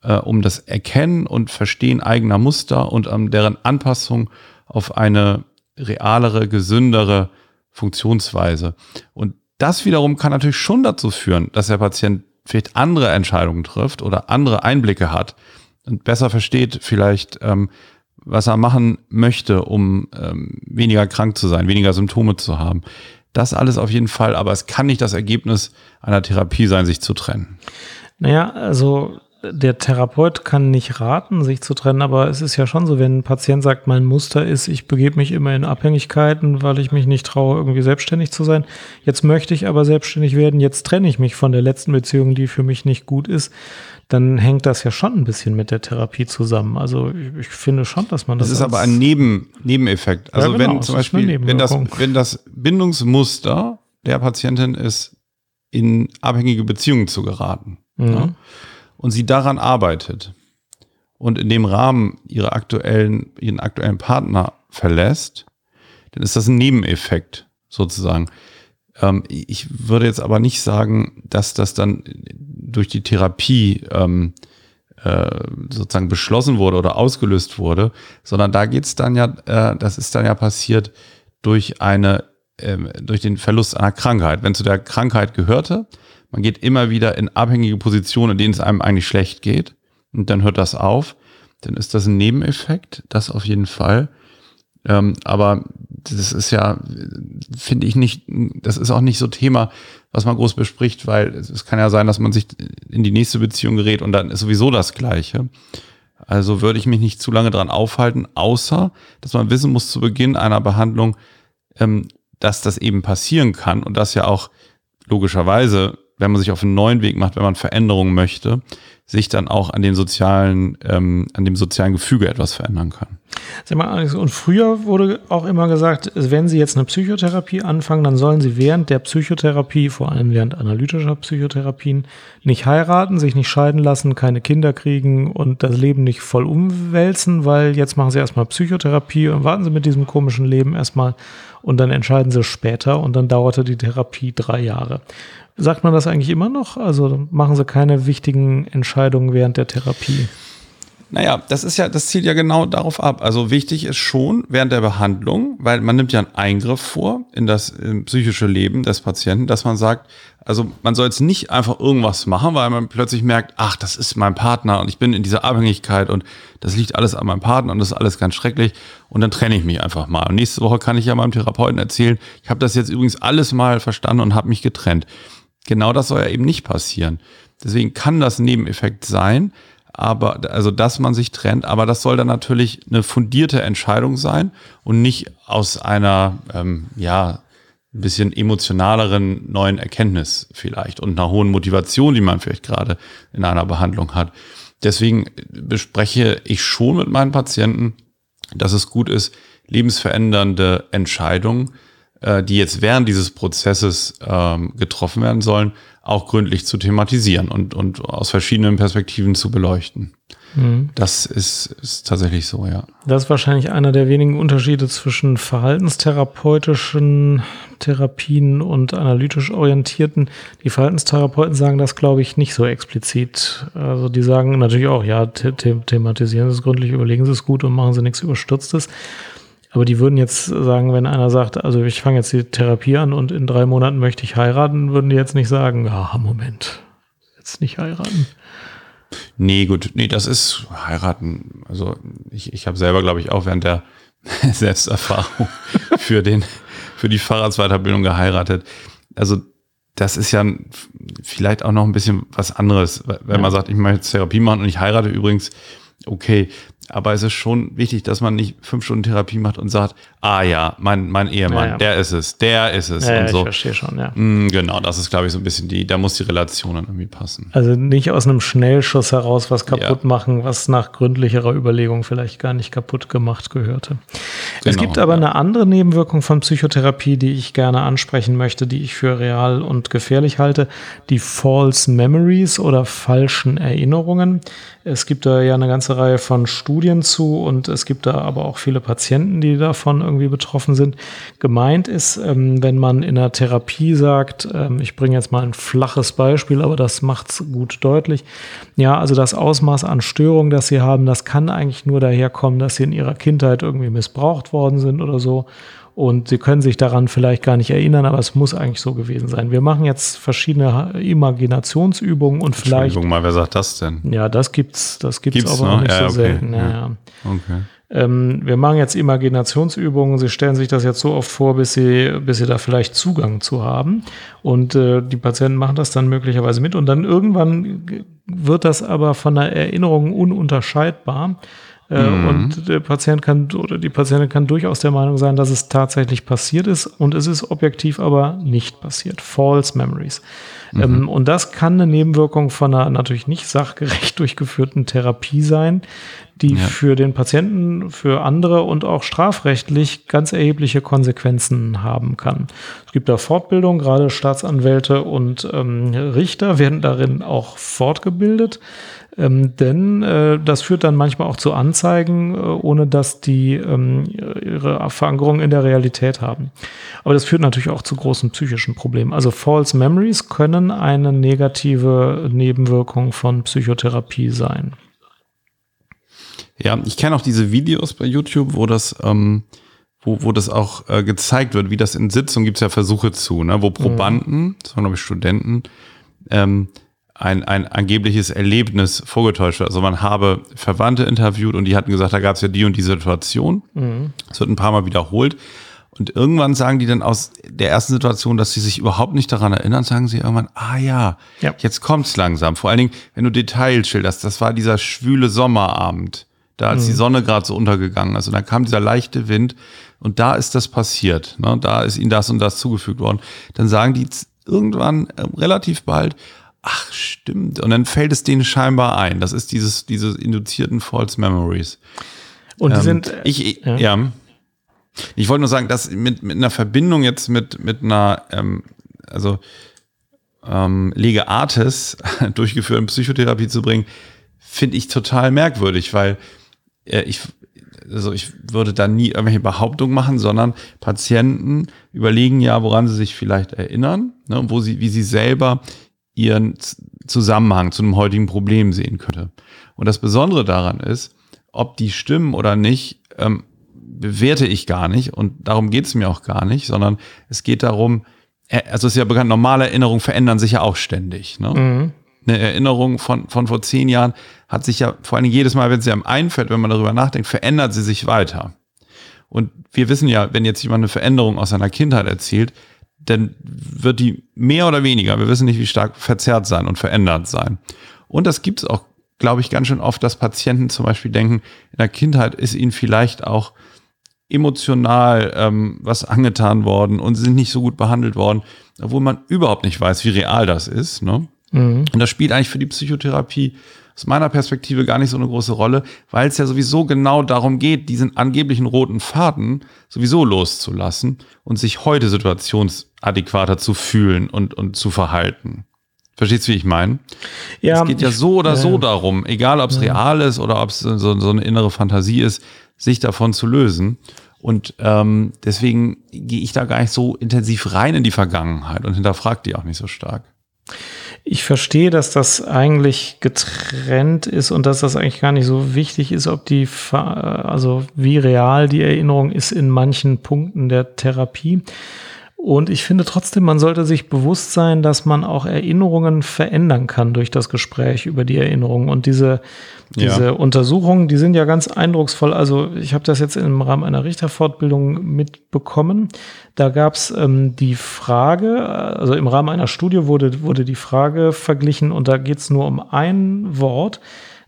äh, um das Erkennen und Verstehen eigener Muster und um deren Anpassung auf eine realere, gesündere Funktionsweise. Und das wiederum kann natürlich schon dazu führen, dass der Patient vielleicht andere Entscheidungen trifft oder andere Einblicke hat und besser versteht vielleicht, ähm, was er machen möchte, um ähm, weniger krank zu sein, weniger Symptome zu haben. Das alles auf jeden Fall, aber es kann nicht das Ergebnis einer Therapie sein, sich zu trennen. Naja, also der Therapeut kann nicht raten, sich zu trennen, aber es ist ja schon so, wenn ein Patient sagt, mein Muster ist, ich begebe mich immer in Abhängigkeiten, weil ich mich nicht traue, irgendwie selbstständig zu sein. Jetzt möchte ich aber selbstständig werden, jetzt trenne ich mich von der letzten Beziehung, die für mich nicht gut ist. Dann hängt das ja schon ein bisschen mit der Therapie zusammen. Also ich, finde schon, dass man das. Das ist aber ein Neben, Nebeneffekt. Also Ja, genau, wenn zum Beispiel, wenn das, wenn das Bindungsmuster der Patientin ist, in abhängige Beziehungen zu geraten. Mhm. Ja? und sie daran arbeitet und in dem Rahmen ihre aktuellen, ihren aktuellen Partner verlässt, dann ist das ein Nebeneffekt sozusagen. Ähm, ich würde jetzt aber nicht sagen, dass das dann durch die Therapie ähm, äh, sozusagen beschlossen wurde oder ausgelöst wurde, sondern da geht's dann ja, äh, das ist dann ja passiert durch eine, ähm, durch den Verlust einer Krankheit. Wenn zu der Krankheit gehörte, man geht immer wieder in abhängige Positionen, in denen es einem eigentlich schlecht geht, und dann hört das auf, dann ist das ein Nebeneffekt, das auf jeden Fall. Ähm, aber das ist ja, finde ich nicht, das ist auch nicht so Thema, was man groß bespricht, weil es, kann ja sein, dass man sich in die nächste Beziehung gerät und dann ist sowieso das Gleiche. Also würde ich mich nicht zu lange dran aufhalten, außer dass man wissen muss zu Beginn einer Behandlung, ähm, dass das eben passieren kann und dass ja auch logischerweise, wenn man sich auf einen neuen Weg macht, wenn man Veränderungen möchte, sich dann auch an den sozialen, ähm, an dem sozialen Gefüge etwas verändern kann. Sag mal, Alex, und früher wurde auch immer gesagt, wenn Sie jetzt eine Psychotherapie anfangen, dann sollen Sie während der Psychotherapie, vor allem während analytischer Psychotherapien, nicht heiraten, sich nicht scheiden lassen, keine Kinder kriegen und das Leben nicht voll umwälzen, weil jetzt machen Sie erstmal Psychotherapie und warten Sie mit diesem komischen Leben erstmal und dann entscheiden Sie später und dann dauerte die Therapie drei Jahre. Sagt man das eigentlich immer noch? Also machen Sie keine wichtigen Entscheidungen während der Therapie? Naja, das ist ja, das zielt ja genau darauf ab. Also wichtig ist schon während der Behandlung, weil man nimmt ja einen Eingriff vor in das psychische Leben des Patienten, dass man sagt, also man soll jetzt nicht einfach irgendwas machen, weil man plötzlich merkt, ach, das ist mein Partner und ich bin in dieser Abhängigkeit und das liegt alles an meinem Partner und das ist alles ganz schrecklich und dann trenne ich mich einfach mal. Und nächste Woche kann ich ja meinem Therapeuten erzählen, ich habe das jetzt übrigens alles mal verstanden und habe mich getrennt. Genau das soll ja eben nicht passieren. Deswegen kann das Nebeneffekt sein, aber also dass man sich trennt, aber das soll dann natürlich eine fundierte Entscheidung sein und nicht aus einer ähm, ja ein bisschen emotionaleren neuen Erkenntnis vielleicht und einer hohen Motivation, die man vielleicht gerade in einer Behandlung hat. Deswegen bespreche ich schon mit meinen Patienten, dass es gut ist, lebensverändernde Entscheidungen, äh, die jetzt während dieses Prozesses ähm, getroffen werden sollen, auch gründlich zu thematisieren und, und aus verschiedenen Perspektiven zu beleuchten. Das ist, ist tatsächlich so, ja. Das ist wahrscheinlich einer der wenigen Unterschiede zwischen verhaltenstherapeutischen Therapien und analytisch orientierten. Die Verhaltenstherapeuten sagen das, glaube ich, nicht so explizit. Also die sagen natürlich auch, ja, the thematisieren Sie es gründlich, überlegen Sie es gut und machen Sie nichts Überstürztes. Aber die würden jetzt sagen, wenn einer sagt, also ich fange jetzt die Therapie an und in drei Monaten möchte ich heiraten, würden die jetzt nicht sagen, ja, Moment, jetzt nicht heiraten. Nee, gut, nee, das ist heiraten. Also ich, ich habe selber, glaube ich, auch während der Selbsterfahrung für den, für die Fahrradsweiterbildung geheiratet. Also das ist ja vielleicht auch noch ein bisschen was anderes, wenn man sagt, ich möchte jetzt Therapie machen und ich heirate übrigens, okay, Aber es ist schon wichtig, dass man nicht fünf Stunden Therapie macht und sagt, ah ja, mein, mein Ehemann, Ja, ja. der ist es, der ist es Ja, und ich so. verstehe schon, ja. Mm, Genau, das ist, glaube ich, so ein bisschen die, da muss die Relation dann irgendwie passen. Also nicht aus einem Schnellschuss heraus was kaputt machen, was nach gründlicherer Überlegung vielleicht gar nicht kaputt gemacht gehörte. es Genau, gibt aber eine andere Nebenwirkung von Psychotherapie, die ich gerne ansprechen möchte, die ich für real und gefährlich halte, die False Memories oder falschen Erinnerungen. Es gibt da ja eine ganze Reihe von Studien zu und es gibt da aber auch viele Patienten, die davon irgendwie betroffen sind. Gemeint ist, ähm, wenn man in der Therapie sagt, ähm, ich bringe jetzt mal ein flaches Beispiel, aber das macht es gut deutlich. Ja, also das Ausmaß an Störung, das sie haben, das kann eigentlich nur daherkommen, dass sie in ihrer Kindheit irgendwie missbraucht worden sind oder so. Und sie können sich daran vielleicht gar nicht erinnern, aber es muss eigentlich so gewesen sein. Wir machen jetzt verschiedene Imaginationsübungen und vielleicht Entschuldigung mal, wer sagt das denn? ja, das gibt's, das gibt's, Gibt's, aber auch nicht Ja, so okay, selten. Ja, ja. Okay. Ähm, wir machen jetzt Imaginationsübungen. Sie stellen sich das jetzt so oft vor, bis sie, bis sie da vielleicht Zugang zu haben. Und äh, die Patienten machen das dann möglicherweise mit. Und dann irgendwann wird das aber von der Erinnerung ununterscheidbar. Äh, Und der Patient kann oder die Patientin kann durchaus der Meinung sein, dass es tatsächlich passiert ist und es ist objektiv aber nicht passiert. False Memories. Ähm, und das kann eine Nebenwirkung von einer natürlich nicht sachgerecht durchgeführten Therapie sein, die für den Patienten, für andere und auch strafrechtlich ganz erhebliche Konsequenzen haben kann. Es gibt da Fortbildung, gerade Staatsanwälte und ähm, Richter werden darin auch fortgebildet. Ähm, denn äh, das führt dann manchmal auch zu Anzeigen, äh, ohne dass die ähm, ihre Verankerung in der Realität haben. Aber das führt natürlich auch zu großen psychischen Problemen. Also False Memories können eine negative Nebenwirkung von Psychotherapie sein. Ja, ich kenne auch diese Videos bei YouTube, wo das, ähm, wo, wo das auch äh, gezeigt wird, wie das in Sitzungen gibt es ja Versuche zu, ne, wo Probanden, das waren glaube ich Studenten, ähm, ein, ein angebliches Erlebnis vorgetäuscht wird. Also man habe Verwandte interviewt und die hatten gesagt, da gab es ja die und die Situation. Es wird ein paar Mal wiederholt. Und irgendwann sagen die dann aus der ersten Situation, dass sie sich überhaupt nicht daran erinnern, sagen sie irgendwann, ah ja, Ja. jetzt kommt's langsam. Vor allen Dingen, wenn du Details schilderst, das war dieser schwüle Sommerabend, da als die Sonne gerade so untergegangen ist und dann kam dieser leichte Wind und da ist das passiert, ne? da ist ihnen das und das zugefügt worden. Dann sagen die irgendwann äh, relativ bald, ach stimmt, und dann fällt es denen scheinbar ein. Das ist dieses, diese induzierten False Memories. Und die Ähm, sind, ich, ich- ja. ja. Ich wollte nur sagen, dass mit, mit einer Verbindung jetzt mit, mit einer, ähm, also ähm, Lege Artis durchgeführten Psychotherapie zu bringen, finde ich total merkwürdig, weil äh, ich, also ich würde da nie irgendwelche Behauptungen machen, sondern Patienten überlegen ja, woran sie sich vielleicht erinnern, ne, wo sie, wie sie selber ihren Zusammenhang zu einem heutigen Problem sehen könnte. Und das Besondere daran ist, ob die stimmen oder nicht, ähm, bewerte ich gar nicht und darum geht es mir auch gar nicht, sondern es geht darum, äh, also es ist ja bekannt, normale Erinnerungen verändern sich ja auch ständig. Ne? Mhm. Eine Erinnerung von, von vor zehn Jahren hat sich ja vor allem jedes Mal, wenn sie einem einfällt, wenn man darüber nachdenkt, verändert sie sich weiter. Und wir wissen ja, wenn jetzt jemand eine Veränderung aus seiner Kindheit erzählt, dann wird die mehr oder weniger, wir wissen nicht, wie stark verzerrt sein und verändert sein. Und das gibt es auch, glaube ich, ganz schön oft, dass Patienten zum Beispiel denken, in der Kindheit ist ihnen vielleicht auch emotional ähm, was angetan worden und sind nicht so gut behandelt worden, obwohl man überhaupt nicht weiß, wie real das ist. Ne? Mhm. Und das spielt eigentlich für die Psychotherapie aus meiner Perspektive gar nicht so eine große Rolle, weil es ja sowieso genau darum geht, diesen angeblichen roten Faden sowieso loszulassen und sich heute situationsadäquater zu fühlen und, und zu verhalten. Verstehst du, wie ich meine? ja, es geht ja ich- so oder so ja. darum, egal ob es real ist oder ob es so, so eine innere Fantasie ist, sich davon zu lösen. Und ähm, deswegen gehe ich da gar nicht so intensiv rein in die Vergangenheit und hinterfrage die auch nicht so stark. Ich verstehe, dass das eigentlich getrennt ist und dass das eigentlich gar nicht so wichtig ist, ob die, also wie real die Erinnerung ist in manchen Punkten der Therapie. Und ich finde trotzdem, man sollte sich bewusst sein, dass man auch Erinnerungen verändern kann durch das Gespräch über die Erinnerung. Und diese, Ja. diese Untersuchungen, die sind ja ganz eindrucksvoll. Also ich habe das jetzt im Rahmen einer Richterfortbildung mitbekommen. Da gab es ähm, die Frage, also im Rahmen einer Studie wurde, wurde die Frage verglichen und da geht es nur um ein Wort.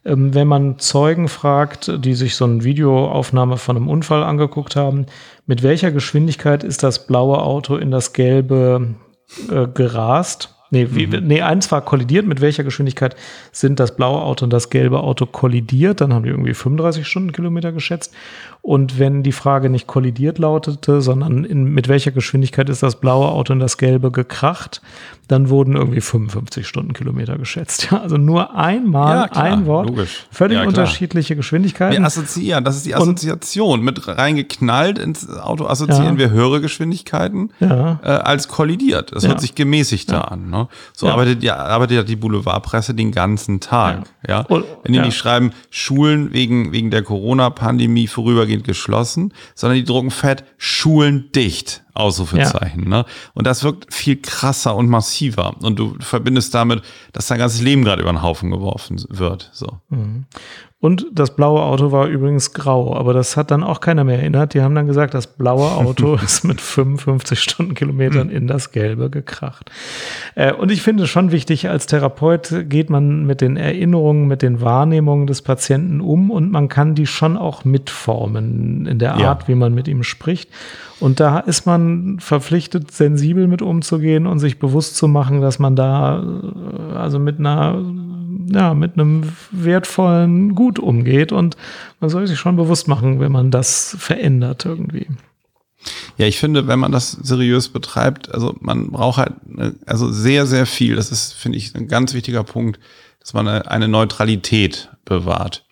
Ähm, wenn man Zeugen fragt, die sich so eine Videoaufnahme von einem Unfall angeguckt haben, mit welcher Geschwindigkeit ist das blaue Auto in das gelbe äh, gerast? Nee, wie, mhm. nee, eins war kollidiert. Mit welcher Geschwindigkeit sind das blaue Auto und das gelbe Auto kollidiert? Dann haben die irgendwie 35 Stundenkilometer geschätzt. Und wenn die Frage nicht kollidiert lautete, sondern in, mit welcher Geschwindigkeit ist das blaue Auto und das gelbe gekracht, dann wurden irgendwie 55 Stundenkilometer geschätzt. Ja, also nur einmal ja, klar, ein Wort, logisch. völlig ja, unterschiedliche Geschwindigkeiten. Wir assoziieren, das ist die Assoziation. Und, mit reingeknallt ins Auto assoziieren wir höhere Geschwindigkeiten äh, als kollidiert. Das hört sich gemäßigter an. Ne? So arbeitet, ja, arbeitet ja die Boulevardpresse den ganzen Tag. Ja. Und, Wenn die nicht schreiben, Schulen wegen, wegen der Corona-Pandemie vorübergehend geschlossen, sondern die drucken fett Schulen dicht. Ausrufezeichen. Ja. Ne? Und das wirkt viel krasser und massiver. Und du verbindest damit, dass dein ganzes Leben gerade über den Haufen geworfen wird. So. Mhm. Und das blaue Auto war übrigens grau, aber das hat dann auch keiner mehr erinnert. Die haben dann gesagt, das blaue Auto ist mit 55 Stundenkilometern in das gelbe gekracht. Äh, und ich finde es schon wichtig, als Therapeut geht man mit den Erinnerungen, mit den Wahrnehmungen des Patienten um und man kann die schon auch mitformen in der Art, ja. wie man mit ihm spricht. Und da ist man verpflichtet, sensibel mit umzugehen und sich bewusst zu machen, dass man da äh, also mit einer ja, mit einem wertvollen Gut umgeht. Und man soll sich schon bewusst machen, wenn man das verändert irgendwie. Ja, ich finde, wenn man das seriös betreibt, also man braucht halt also sehr, sehr viel. Das ist, finde ich, ein ganz wichtiger Punkt, dass man eine Neutralität bewahrt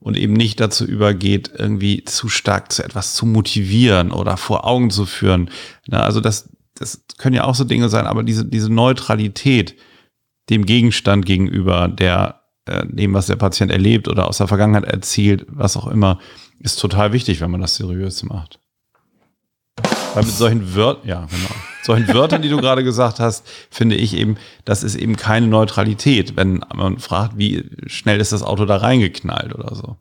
und eben nicht dazu übergeht, irgendwie zu stark zu etwas zu motivieren oder vor Augen zu führen. also das, das können ja auch so Dinge sein, aber diese, diese Neutralität, dem Gegenstand gegenüber, der äh, dem, was der Patient erlebt oder aus der Vergangenheit erzählt, was auch immer, ist total wichtig, wenn man das seriös macht. Weil mit solchen Wörtern, ja, genau. Solchen Wörtern, die du gerade gesagt hast, finde ich eben, das ist eben keine Neutralität, wenn man fragt, wie schnell ist das Auto da reingeknallt oder so.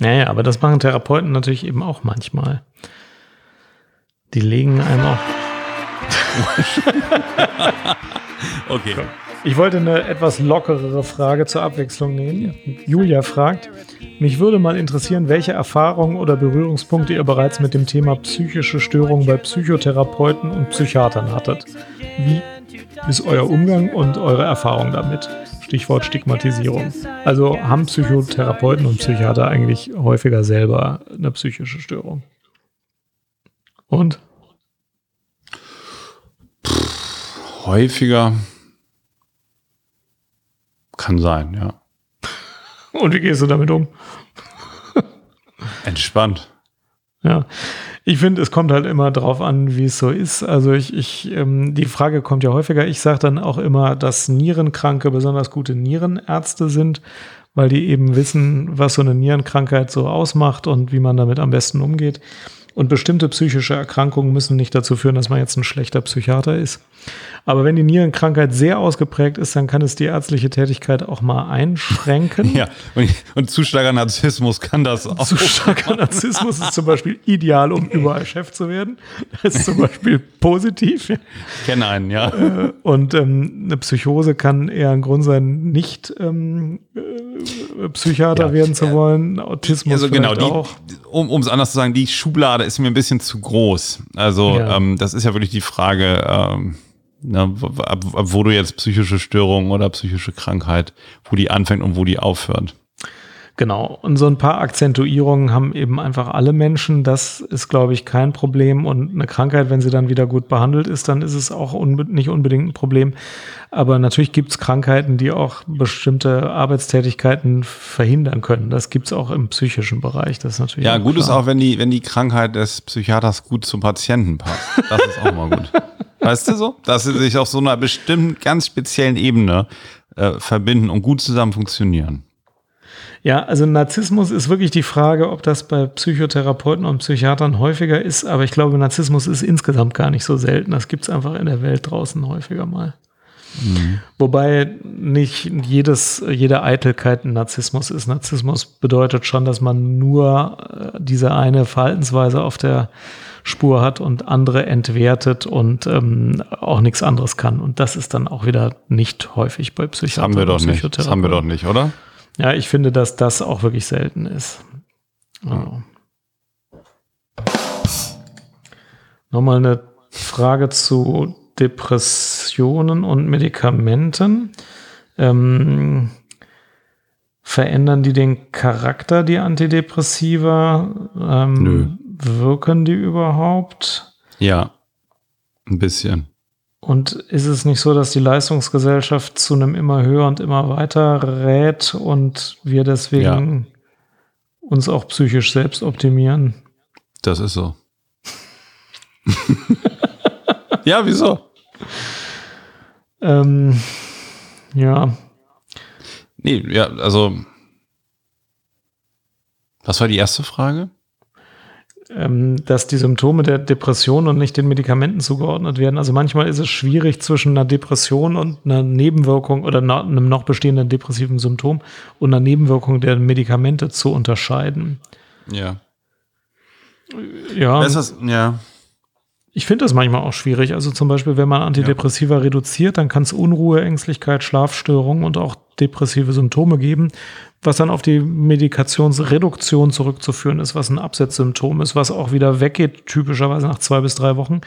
Naja, aber das machen Therapeuten natürlich eben auch manchmal. Die legen einem auch. okay. Ich wollte eine etwas lockerere Frage zur Abwechslung nehmen. Julia fragt, mich würde mal interessieren, welche Erfahrungen oder Berührungspunkte ihr bereits mit dem Thema psychische Störungen bei Psychotherapeuten und Psychiatern hattet. Wie ist euer Umgang und eure Erfahrung damit? Stichwort Stigmatisierung. Also haben Psychotherapeuten und Psychiater eigentlich häufiger selber eine psychische Störung? Und? Pff, häufiger kann sein, ja. Und wie gehst du damit um? Entspannt. Ja, ich finde, es kommt halt immer drauf an, wie es so ist. Also ich, ich ähm, die Frage kommt ja häufiger. Ich sage dann auch immer, dass Nierenkranke besonders gute Nierenärzte sind, weil die eben wissen, was so eine Nierenkrankheit so ausmacht und wie man damit am besten umgeht. Und bestimmte psychische Erkrankungen müssen nicht dazu führen, dass man jetzt ein schlechter Psychiater ist. Aber wenn die Nierenkrankheit sehr ausgeprägt ist, dann kann es die ärztliche Tätigkeit auch mal einschränken. Ja, und, und zu starker Narzissmus kann das auch. Zu starker Narzissmus ist zum Beispiel ideal, um überall Chef zu werden. Das ist zum Beispiel positiv. Ich kenne einen, ja. Äh, und ähm, eine Psychose kann eher ein Grund sein, nicht ähm, äh, Psychiater ja. werden zu wollen. Autismus also genau, die, auch. Um es anders zu sagen, die Schublade ist mir ein bisschen zu groß. Also ja. ähm, das ist ja wirklich die Frage. Ähm, na, ne, ab, ab wo du jetzt psychische Störungen oder psychische Krankheit, wo die anfängt und wo die aufhört. Genau. Und so ein paar Akzentuierungen haben eben einfach alle Menschen. Das ist, glaube ich, kein Problem. Und eine Krankheit, wenn sie dann wieder gut behandelt ist, dann ist es auch unbe nicht unbedingt ein Problem. Aber natürlich gibt es Krankheiten, die auch bestimmte Arbeitstätigkeiten verhindern können. Das gibt es auch im psychischen Bereich. Das ist natürlich. Ja, gut klar. ist auch, wenn die, wenn die Krankheit des Psychiaters gut zum Patienten passt. Das ist auch mal gut. Weißt du so? Dass sie sich auf so einer bestimmten, ganz speziellen Ebene äh, verbinden und gut zusammen funktionieren. Ja, also Narzissmus ist wirklich die Frage, ob das bei Psychotherapeuten und Psychiatern häufiger ist, aber ich glaube, Narzissmus ist insgesamt gar nicht so selten. Das gibt es einfach in der Welt draußen häufiger mal. Mhm. Wobei nicht jedes, jede Eitelkeit ein Narzissmus ist. Narzissmus bedeutet schon, dass man nur äh, diese eine Verhaltensweise auf der Spur hat und andere entwertet und ähm, auch nichts anderes kann. Und das ist dann auch wieder nicht häufig bei Psychiatern. Das haben wir doch nicht. Das haben wir doch nicht, oder? Ja, ich finde, dass das auch wirklich selten ist. Also. Nochmal eine Frage zu Depressionen und Medikamenten. Ähm, verändern die den Charakter, die Antidepressiva? Ähm, Nö. Wirken die überhaupt? Ja, ein bisschen. Und ist es nicht so, dass die Leistungsgesellschaft zu einem immer höher und immer weiter rät und wir deswegen uns auch psychisch selbst optimieren? Das ist so. ja, wieso? Ähm, ja, Nee, ja, also. Was war die erste Frage? Ähm, dass die Symptome der Depression und nicht den Medikamenten zugeordnet werden. Also manchmal ist es schwierig zwischen einer Depression und einer Nebenwirkung oder einem noch bestehenden depressiven Symptom und einer Nebenwirkung der Medikamente zu unterscheiden. Ja. Ja, ist, ja. ich finde das manchmal auch schwierig. Also zum Beispiel, wenn man Antidepressiva reduziert, dann kann es Unruhe, Ängstlichkeit, Schlafstörungen und auch depressive Symptome geben, was dann auf die Medikationsreduktion zurückzuführen ist, was ein Absetzsymptom ist, was auch wieder weggeht, typischerweise nach zwei bis drei Wochen.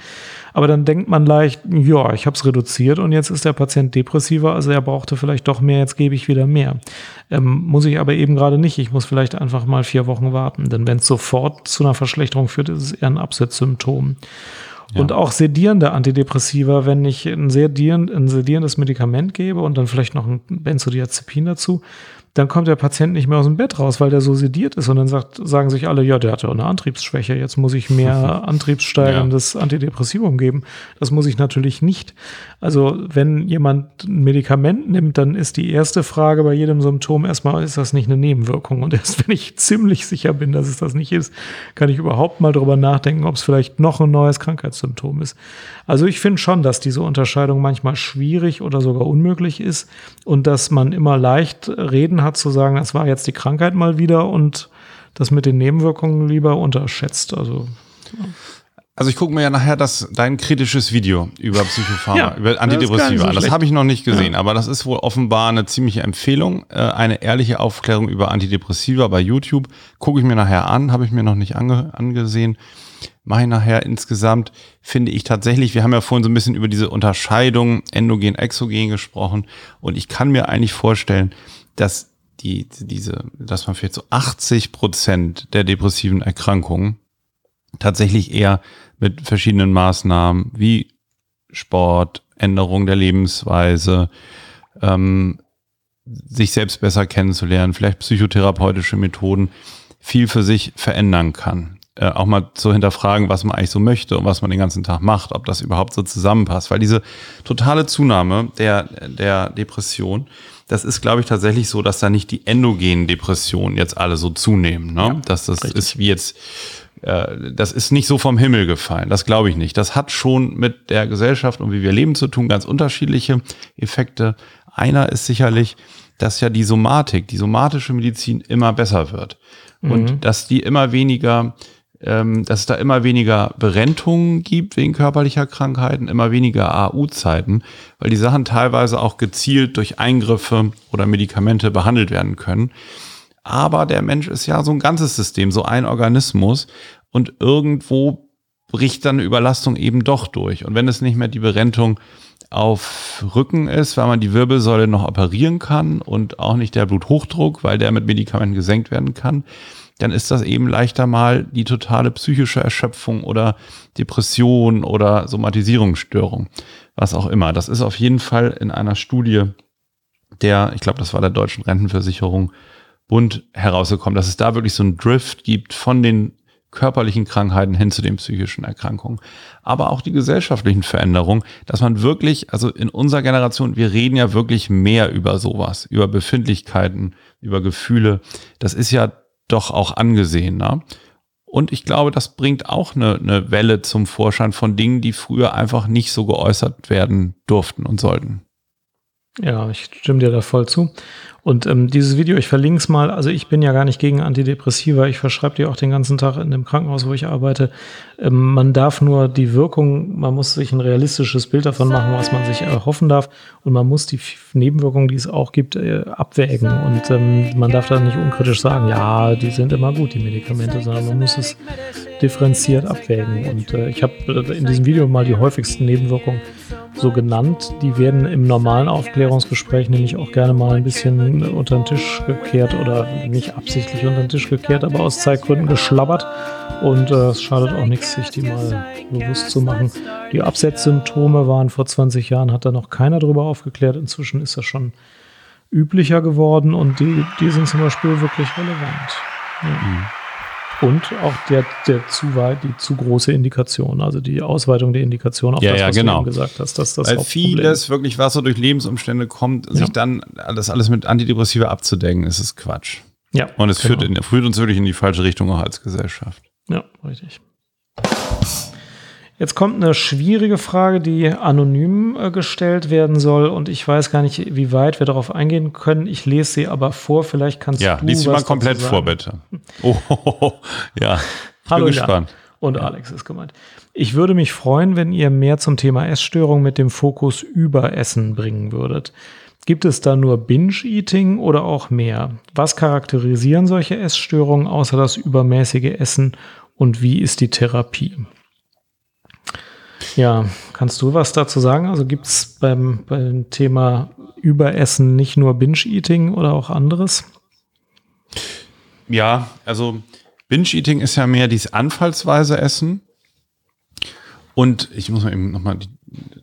Aber dann denkt man leicht, ja, ich habe es reduziert und jetzt ist der Patient depressiver, also er brauchte vielleicht doch mehr, jetzt gebe ich wieder mehr. Ähm, muss ich aber eben gerade nicht. Ich muss vielleicht einfach mal vier Wochen warten, denn wenn es sofort zu einer Verschlechterung führt, ist es eher ein Absetzsymptom. Und auch sedierende Antidepressiva, wenn ich ein, sedierend, ein sedierendes Medikament gebe und dann vielleicht noch ein Benzodiazepin dazu, dann kommt der Patient nicht mehr aus dem Bett raus, weil der so sediert ist. Und dann sagt, sagen sich alle, ja, der hat ja auch eine Antriebsschwäche, jetzt muss ich mehr antriebssteigerndes Antidepressivum geben. Das muss ich natürlich nicht. Also wenn jemand ein Medikament nimmt, dann ist die erste Frage bei jedem Symptom erstmal, ist das nicht eine Nebenwirkung? Und erst wenn ich ziemlich sicher bin, dass es das nicht ist, kann ich überhaupt mal drüber nachdenken, ob es vielleicht noch ein neues Krankheitssymptom ist. Also ich finde schon, dass diese Unterscheidung manchmal schwierig oder sogar unmöglich ist und dass man immer leicht reden hat zu sagen, das war jetzt die Krankheit mal wieder und das mit den Nebenwirkungen lieber unterschätzt. Also Also ich gucke mir ja nachher das dein kritisches Video über Psychopharma, Ja, über das Antidepressiva. so an. das schlecht. habe ich noch nicht gesehen, aber das ist wohl offenbar eine ziemliche Empfehlung, äh, eine ehrliche Aufklärung über Antidepressiva bei YouTube. Gucke ich mir nachher an, habe ich mir noch nicht ange angesehen. Mache ich nachher insgesamt, finde ich tatsächlich, wir haben ja vorhin so ein bisschen über diese Unterscheidung endogen, exogen gesprochen und ich kann mir eigentlich vorstellen, dass die, diese, dass man vielleicht so 80 Prozent der depressiven Erkrankungen tatsächlich eher mit verschiedenen Maßnahmen wie Sport, Änderung der Lebensweise, ähm, sich selbst besser kennenzulernen, vielleicht psychotherapeutische Methoden, viel für sich verändern kann. Äh, auch mal zu hinterfragen, was man eigentlich so möchte und was man den ganzen Tag macht, ob das überhaupt so zusammenpasst. Weil diese totale Zunahme der, der Depression, das ist, glaube ich, tatsächlich so, dass da nicht die endogenen Depressionen jetzt alle so zunehmen. Ne? dass das ist wie jetzt äh, das ist nicht so vom Himmel gefallen. Das glaube ich nicht. Das hat schon mit der Gesellschaft und wie wir leben zu tun, ganz unterschiedliche Effekte. Einer ist sicherlich, dass ja die Somatik, die somatische Medizin immer besser wird. Und dass die immer weniger, dass es da immer weniger Berentungen gibt wegen körperlicher Krankheiten, immer weniger AU-Zeiten, weil die Sachen teilweise auch gezielt durch Eingriffe oder Medikamente behandelt werden können. Aber der Mensch ist ja so ein ganzes System, so ein Organismus und irgendwo bricht dann eine Überlastung eben doch durch. Und wenn es nicht mehr die Berentung auf Rücken ist, weil man die Wirbelsäule noch operieren kann und auch nicht der Bluthochdruck, weil der mit Medikamenten gesenkt werden kann, dann ist das eben leichter mal die totale psychische Erschöpfung oder Depression oder Somatisierungsstörung, was auch immer. Das ist auf jeden Fall in einer Studie der, ich glaube, das war der deutschen Rentenversicherung, Bund herausgekommen, dass es da wirklich so einen Drift gibt von den körperlichen Krankheiten hin zu den psychischen Erkrankungen. Aber auch die gesellschaftlichen Veränderungen, dass man wirklich, also in unserer Generation, wir reden ja wirklich mehr über sowas, über Befindlichkeiten, über Gefühle. Das ist ja doch auch angesehener. Und ich glaube, das bringt auch eine, eine Welle zum Vorschein von Dingen, die früher einfach nicht so geäußert werden durften und sollten. Ja, ich stimme dir da voll zu. Und ähm, dieses Video, ich verlinke es mal, also ich bin ja gar nicht gegen Antidepressiva, ich verschreibe die auch den ganzen Tag in dem Krankenhaus, wo ich arbeite. Ähm, man darf nur die Wirkung, man muss sich ein realistisches Bild davon machen, was man sich erhoffen darf. Und man muss die Nebenwirkungen, die es auch gibt, äh, abwägen. Und ähm, man darf da nicht unkritisch sagen, ja, die sind immer gut, die Medikamente, sondern man muss es differenziert abwägen. Und äh, ich habe äh, in diesem Video mal die häufigsten Nebenwirkungen so genannt. Die werden im normalen Aufklärungsgespräch nämlich auch gerne mal ein bisschen unter den Tisch gekehrt oder nicht absichtlich unter den Tisch gekehrt, aber aus Zeitgründen geschlabbert. Und äh, es schadet auch nichts, sich die mal bewusst zu machen. Die Absetzsymptome waren vor 20 Jahren, hat da noch keiner drüber aufgeklärt. Inzwischen ist das schon üblicher geworden und die, die sind zum Beispiel wirklich relevant. Ja. Mhm. Und auch der, der zu weit, die zu große Indikation, also die Ausweitung der Indikation auf ja, das, was ja, genau. du eben gesagt hast. Dass das Weil vieles wirklich, was so durch Lebensumstände kommt, ja. sich dann das alles mit Antidepressiva abzudecken, ist es Quatsch. Ja. Und es genau. führt, in, führt uns wirklich in die falsche Richtung auch als Gesellschaft. Ja, richtig. Jetzt kommt eine schwierige Frage, die anonym äh, gestellt werden soll und ich weiß gar nicht, wie weit wir darauf eingehen können. Ich lese sie aber vor, vielleicht kannst ja, du lies sie mal komplett vor, bitte. Oh, oh, oh, ja. Ich Hallo, bin gespannt. Jan. Und Alex ist gemeint. Ich würde mich freuen, wenn ihr mehr zum Thema Essstörung mit dem Fokus Überessen bringen würdet. Gibt es da nur Binge-Eating oder auch mehr? Was charakterisieren solche Essstörungen außer das übermäßige Essen und wie ist die Therapie? Ja, kannst du was dazu sagen? Also gibt es beim, beim Thema Überessen nicht nur Binge-Eating oder auch anderes? Ja, also Binge-Eating ist ja mehr dieses anfallsweise Essen. Und ich muss mal eben nochmal die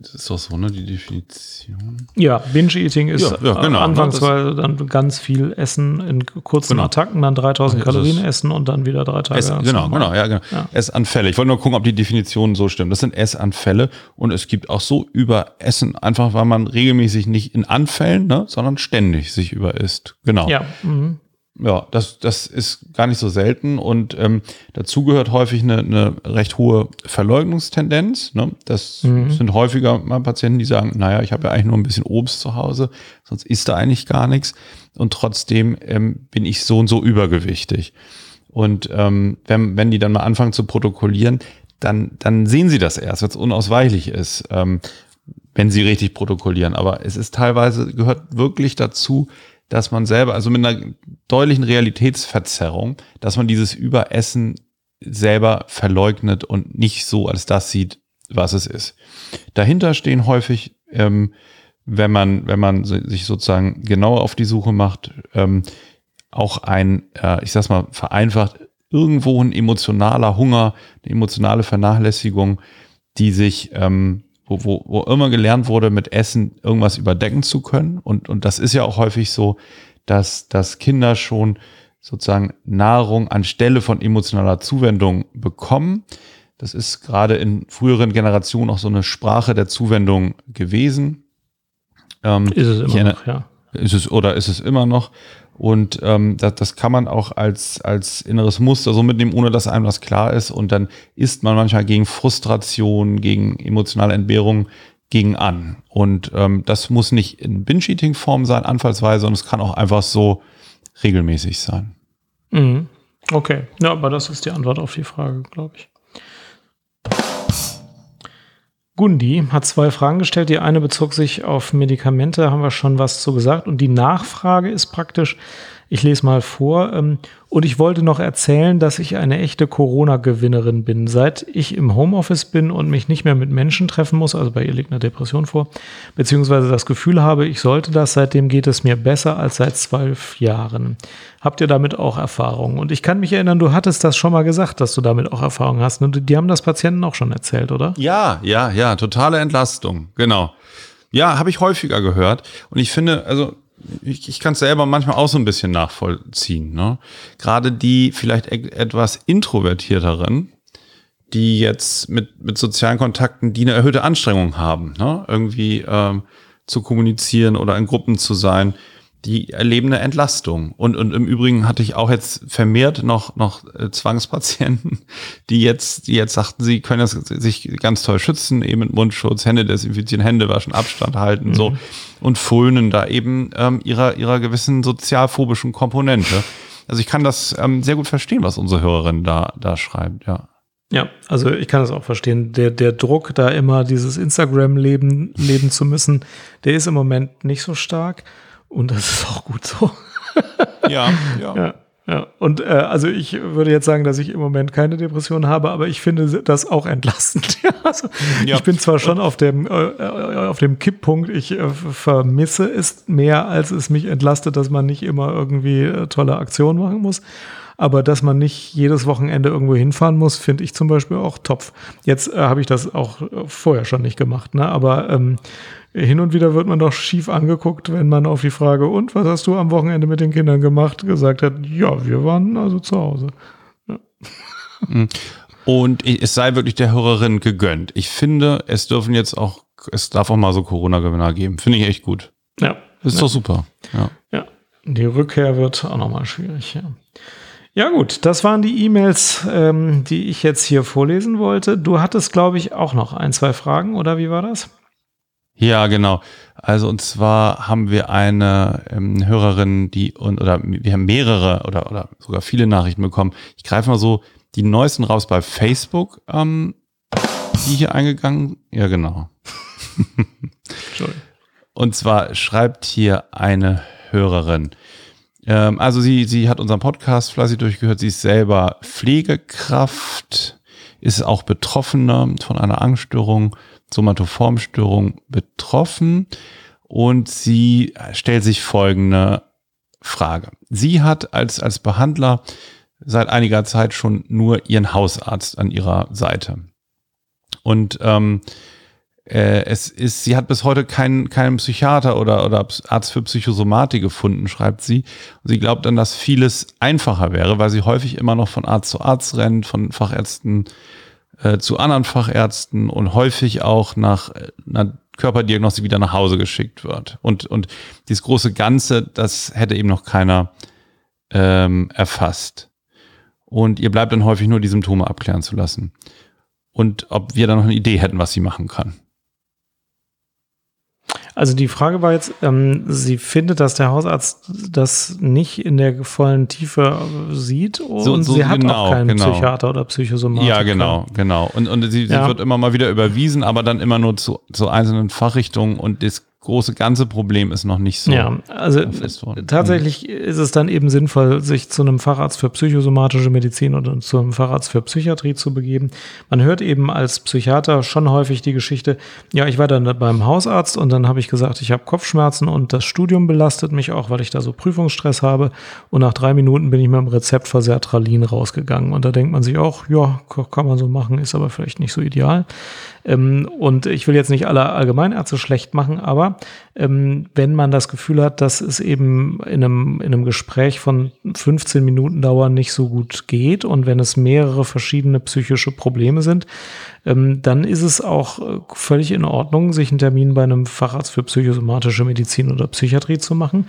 das ist doch so, ne, die Definition. Ja, Binge-Eating ist ja, ja, genau, anfangsweise ne, dann ganz viel Essen in kurzen genau. Attacken, dann 3000 Kalorien essen und dann wieder drei Tage. Ess, genau, genau, ja, genau. Ja. Essanfälle. Ich wollte nur gucken, ob die Definitionen so stimmen. Das sind Essanfälle und es gibt auch so Überessen, einfach weil man regelmäßig nicht in Anfällen, ne, sondern ständig sich überisst. Genau. Ja. Mhm. Ja, das, das ist gar nicht so selten und ähm, dazu gehört häufig eine, eine recht hohe Verleugnungstendenz. Ne? Das mhm. sind häufiger mal Patienten, die sagen, naja, ich habe ja eigentlich nur ein bisschen Obst zu Hause, sonst isst da eigentlich gar nichts und trotzdem ähm, bin ich so und so übergewichtig. Und ähm, wenn, wenn die dann mal anfangen zu protokollieren, dann, dann sehen sie das erst, wenn es unausweichlich ist, ähm, wenn sie richtig protokollieren. Aber es ist teilweise, gehört wirklich dazu, dass man selber, also mit einer deutlichen Realitätsverzerrung, dass man dieses Überessen selber verleugnet und nicht so als das sieht, was es ist. Dahinter stehen häufig, ähm, wenn man, wenn man sich sozusagen genauer auf die Suche macht, ähm, auch ein, äh, ich sag's mal, vereinfacht, irgendwo ein emotionaler Hunger, eine emotionale Vernachlässigung, die sich ähm, wo, wo, wo immer gelernt wurde, mit Essen irgendwas überdecken zu können. Und, und das ist ja auch häufig so, dass, dass Kinder schon sozusagen Nahrung anstelle von emotionaler Zuwendung bekommen. Das ist gerade in früheren Generationen auch so eine Sprache der Zuwendung gewesen. Ähm, ist es immer noch, ja. Ist es, oder ist es immer noch? Und ähm, das, das kann man auch als, als inneres Muster so mitnehmen, ohne dass einem das klar ist. Und dann isst man manchmal gegen Frustration, gegen emotionale Entbehrung gegen an. Und ähm, das muss nicht in Binge-Eating-Form sein, anfallsweise, sondern es kann auch einfach so regelmäßig sein. Mhm. Okay, ja, aber das ist die Antwort auf die Frage, glaube ich. Gundi hat zwei Fragen gestellt. Die eine bezog sich auf Medikamente, haben wir schon was zu gesagt. Und die Nachfrage ist praktisch, ich lese mal vor. Ähm, und ich wollte noch erzählen, dass ich eine echte Corona-Gewinnerin bin. Seit ich im Homeoffice bin und mich nicht mehr mit Menschen treffen muss, also bei ihr liegt eine Depression vor, beziehungsweise das Gefühl habe, ich sollte das, seitdem geht es mir besser als seit zwölf Jahren. Habt ihr damit auch Erfahrungen? Und ich kann mich erinnern, du hattest das schon mal gesagt, dass du damit auch Erfahrungen hast. Und die haben das Patienten auch schon erzählt, oder? Ja, ja, ja, totale Entlastung, genau. Ja, habe ich häufiger gehört. Und ich finde, also ich, ich kann es selber manchmal auch so ein bisschen nachvollziehen. Ne? Gerade die vielleicht e etwas introvertierteren, die jetzt mit, mit sozialen Kontakten, die eine erhöhte Anstrengung haben, ne? irgendwie ähm, zu kommunizieren oder in Gruppen zu sein, die erleben eine Entlastung. Und, und im Übrigen hatte ich auch jetzt vermehrt noch, noch äh, Zwangspatienten, die jetzt, die jetzt sagten, sie können das, sich ganz toll schützen, eben mit Mundschutz, Hände desinfizieren, Hände waschen, Abstand halten, mhm. so, und frönen da eben ähm, ihrer, ihrer gewissen sozialphobischen Komponente. Also ich kann das ähm, sehr gut verstehen, was unsere Hörerin da, da schreibt, ja. Ja, also ich kann das auch verstehen. Der, der Druck, da immer dieses Instagram-Leben leben zu müssen, der ist im Moment nicht so stark. Und das ist auch gut so. ja, ja. ja. Ja, und äh, also ich würde jetzt sagen, dass ich im Moment keine Depression habe, aber ich finde das auch entlastend. also ja. Ich bin zwar schon auf dem, äh, äh, auf dem Kipppunkt, ich äh, vermisse es mehr, als es mich entlastet, dass man nicht immer irgendwie äh, tolle Aktionen machen muss. Aber dass man nicht jedes Wochenende irgendwo hinfahren muss, finde ich zum Beispiel auch Topf. Jetzt äh, habe ich das auch vorher schon nicht gemacht, ne? aber ähm, hin und wieder wird man doch schief angeguckt, wenn man auf die Frage, und was hast du am Wochenende mit den Kindern gemacht, gesagt hat, ja, wir waren also zu Hause. Ja. Mhm. Und es sei wirklich der Hörerin gegönnt. Ich finde, es dürfen jetzt auch, es darf auch mal so Corona-Gewinner geben. Finde ich echt gut. Ja. Das ist ja. doch super. Ja. ja. Die Rückkehr wird auch nochmal schwierig, ja. Ja gut, das waren die E-Mails, ähm, die ich jetzt hier vorlesen wollte. Du hattest, glaube ich, auch noch ein, zwei Fragen, oder wie war das? Ja, genau. Also und zwar haben wir eine ähm, Hörerin, die und oder wir haben mehrere oder oder sogar viele Nachrichten bekommen. Ich greife mal so die neuesten raus bei Facebook, ähm, die hier eingegangen. Ja, genau. und zwar schreibt hier eine Hörerin. Ähm, also sie sie hat unseren Podcast fleißig durchgehört. Sie ist selber Pflegekraft, ist auch Betroffene von einer Angststörung Somatoformstörung betroffen und sie stellt sich folgende Frage. Sie hat als, als Behandler seit einiger Zeit schon nur ihren Hausarzt an ihrer Seite. Und ähm, äh, es ist, sie hat bis heute keinen, keinen Psychiater oder, oder Arzt für Psychosomatik gefunden, schreibt sie. Und sie glaubt dann, dass vieles einfacher wäre, weil sie häufig immer noch von Arzt zu Arzt rennt, von Fachärzten äh, zu anderen Fachärzten und häufig auch nach äh, einer Körperdiagnostik wieder nach Hause geschickt wird. Und, und dieses große Ganze, das hätte eben noch keiner ähm, erfasst. Und ihr bleibt dann häufig nur die Symptome abklären zu lassen. Und ob wir dann noch eine Idee hätten, was sie machen kann. Also die Frage war jetzt, ähm, sie findet, dass der Hausarzt das nicht in der vollen Tiefe sieht und so, so sie hat genau, auch keinen genau. Psychiater oder Psychosomatiker. Ja, genau, genau. Und, und sie, sie ja. wird immer mal wieder überwiesen, aber dann immer nur zu, zu einzelnen Fachrichtungen und das große ganze Problem ist noch nicht so. Ja, also tatsächlich mhm. ist es dann eben sinnvoll, sich zu einem Facharzt für psychosomatische Medizin oder zu einem Facharzt für Psychiatrie zu begeben. Man hört eben als Psychiater schon häufig die Geschichte, ja, ich war dann beim Hausarzt und dann habe ich gesagt, ich habe Kopfschmerzen und das Studium belastet mich auch, weil ich da so Prüfungsstress habe. Und nach drei Minuten bin ich mit dem Rezept für Sertralin rausgegangen. Und da denkt man sich auch, ja, kann man so machen, ist aber vielleicht nicht so ideal. Ähm, und ich will jetzt nicht alle Allgemeinärzte schlecht machen, aber ähm, wenn man das Gefühl hat, dass es eben in einem, in einem Gespräch von 15 Minuten dauern nicht so gut geht und wenn es mehrere verschiedene psychische Probleme sind, ähm, dann ist es auch äh, völlig in Ordnung, sich einen Termin bei einem Facharzt für psychosomatische Medizin oder Psychiatrie zu machen,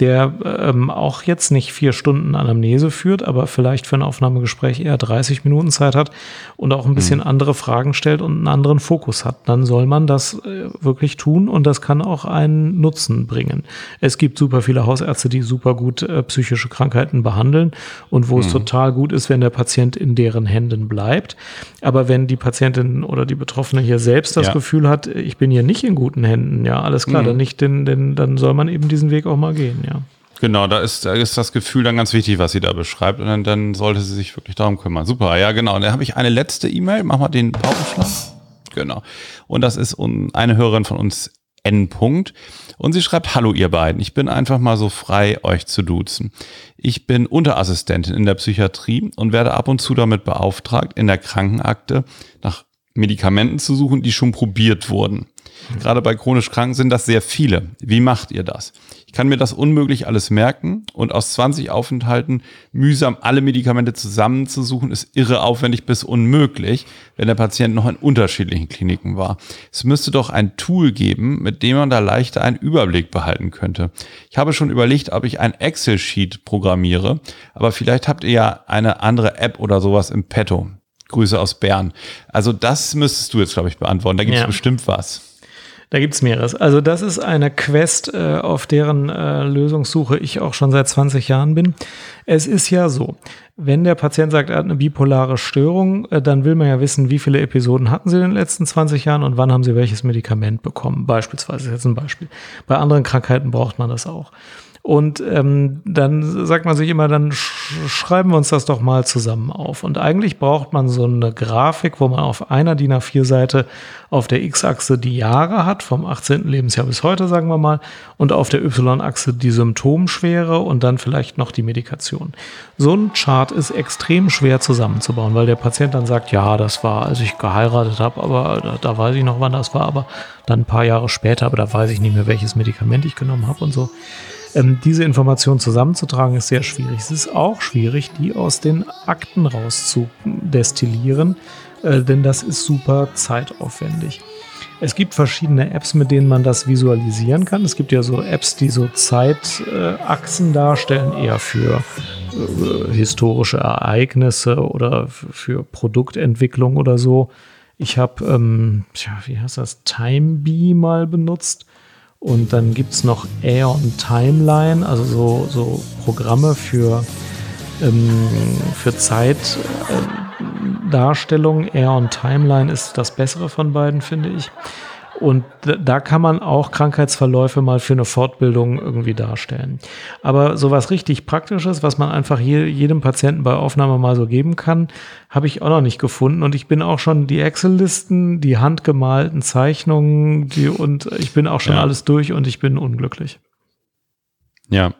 der ähm, auch jetzt nicht vier Stunden Anamnese führt, aber vielleicht für ein Aufnahmegespräch eher 30 Minuten Zeit hat und auch ein bisschen mhm. andere Fragen stellt und einen anderen Fokus hat. Dann soll man das äh, wirklich tun und das kann auch einen Nutzen bringen. Es gibt super viele Hausärzte, die super gut äh, psychische Krankheiten behandeln und wo mhm. es total gut ist, wenn der Patient in deren Händen bleibt. Aber wenn die Patientin oder die Betroffene hier selbst das ja. Gefühl hat, ich bin hier nicht in guten Händen, ja, alles klar, mhm. dann nicht, denn, denn dann soll man eben diesen Weg auch mal gehen, ja. Genau, da ist, da ist das Gefühl dann ganz wichtig, was sie da beschreibt. Und dann, dann sollte sie sich wirklich darum kümmern. Super, ja, genau. Und dann habe ich eine letzte E-Mail. Mach mal den Paukenschlag. Genau. Und das ist eine Hörerin von uns, N. -Punkt. Und sie schreibt, hallo ihr beiden, ich bin einfach mal so frei, euch zu duzen. Ich bin Unterassistentin in der Psychiatrie und werde ab und zu damit beauftragt, in der Krankenakte nach Medikamenten zu suchen, die schon probiert wurden. Gerade bei chronisch Kranken sind das sehr viele. Wie macht ihr das? Ich kann mir das unmöglich alles merken und aus 20 Aufenthalten mühsam alle Medikamente zusammenzusuchen, ist irre aufwendig bis unmöglich, wenn der Patient noch in unterschiedlichen Kliniken war. Es müsste doch ein Tool geben, mit dem man da leichter einen Überblick behalten könnte. Ich habe schon überlegt, ob ich ein Excel-Sheet programmiere, aber vielleicht habt ihr ja eine andere App oder sowas im Petto. Grüße aus Bern. Also das müsstest du jetzt, glaube ich, beantworten. Da gibt es Ja. bestimmt was. Da gibt's mehreres. Also das ist eine Quest, äh, auf deren äh, Lösungssuche ich auch schon seit 20 Jahren bin. Es ist ja so, wenn der Patient sagt, er hat eine bipolare Störung, äh, dann will man ja wissen, wie viele Episoden hatten Sie in den letzten 20 Jahren und wann haben Sie welches Medikament bekommen. Beispielsweise, ist jetzt ein Beispiel. Bei anderen Krankheiten braucht man das auch. Und ähm, dann sagt man sich immer, dann sch schreiben wir uns das doch mal zusammen auf. Und eigentlich braucht man so eine Grafik, wo man auf einer DIN A4-Seite auf der X-Achse die Jahre hat, vom 18. Lebensjahr bis heute, sagen wir mal, und auf der Y-Achse die Symptomschwere und dann vielleicht noch die Medikation. So ein Chart ist extrem schwer zusammenzubauen, weil der Patient dann sagt, ja, das war, als ich geheiratet habe, aber da, da weiß ich noch, wann das war, aber dann ein paar Jahre später, aber da weiß ich nicht mehr, welches Medikament ich genommen habe und so. Ähm, diese Informationen zusammenzutragen ist sehr schwierig. Es ist auch schwierig, die aus den Akten rauszudestillieren, äh, denn das ist super zeitaufwendig. Es gibt verschiedene Apps, mit denen man das visualisieren kann. Es gibt ja so Apps, die so Zeitachsen darstellen, eher für äh, historische Ereignisse oder für Produktentwicklung oder so. Ich habe, ähm, tja, wie heißt das, Timebee mal benutzt. Und dann gibt es noch Aeon Timeline, also so, so Programme für, ähm, für Zeitdarstellung. Aeon Timeline ist das bessere von beiden, finde ich. Und da kann man auch Krankheitsverläufe mal für eine Fortbildung irgendwie darstellen. Aber sowas richtig Praktisches, was man einfach je, jedem Patienten bei Aufnahme mal so geben kann, habe ich auch noch nicht gefunden. Und ich bin auch schon die Excel-Listen, die handgemalten Zeichnungen, die, und ich bin auch schon Ja. alles durch und ich bin unglücklich. Ja.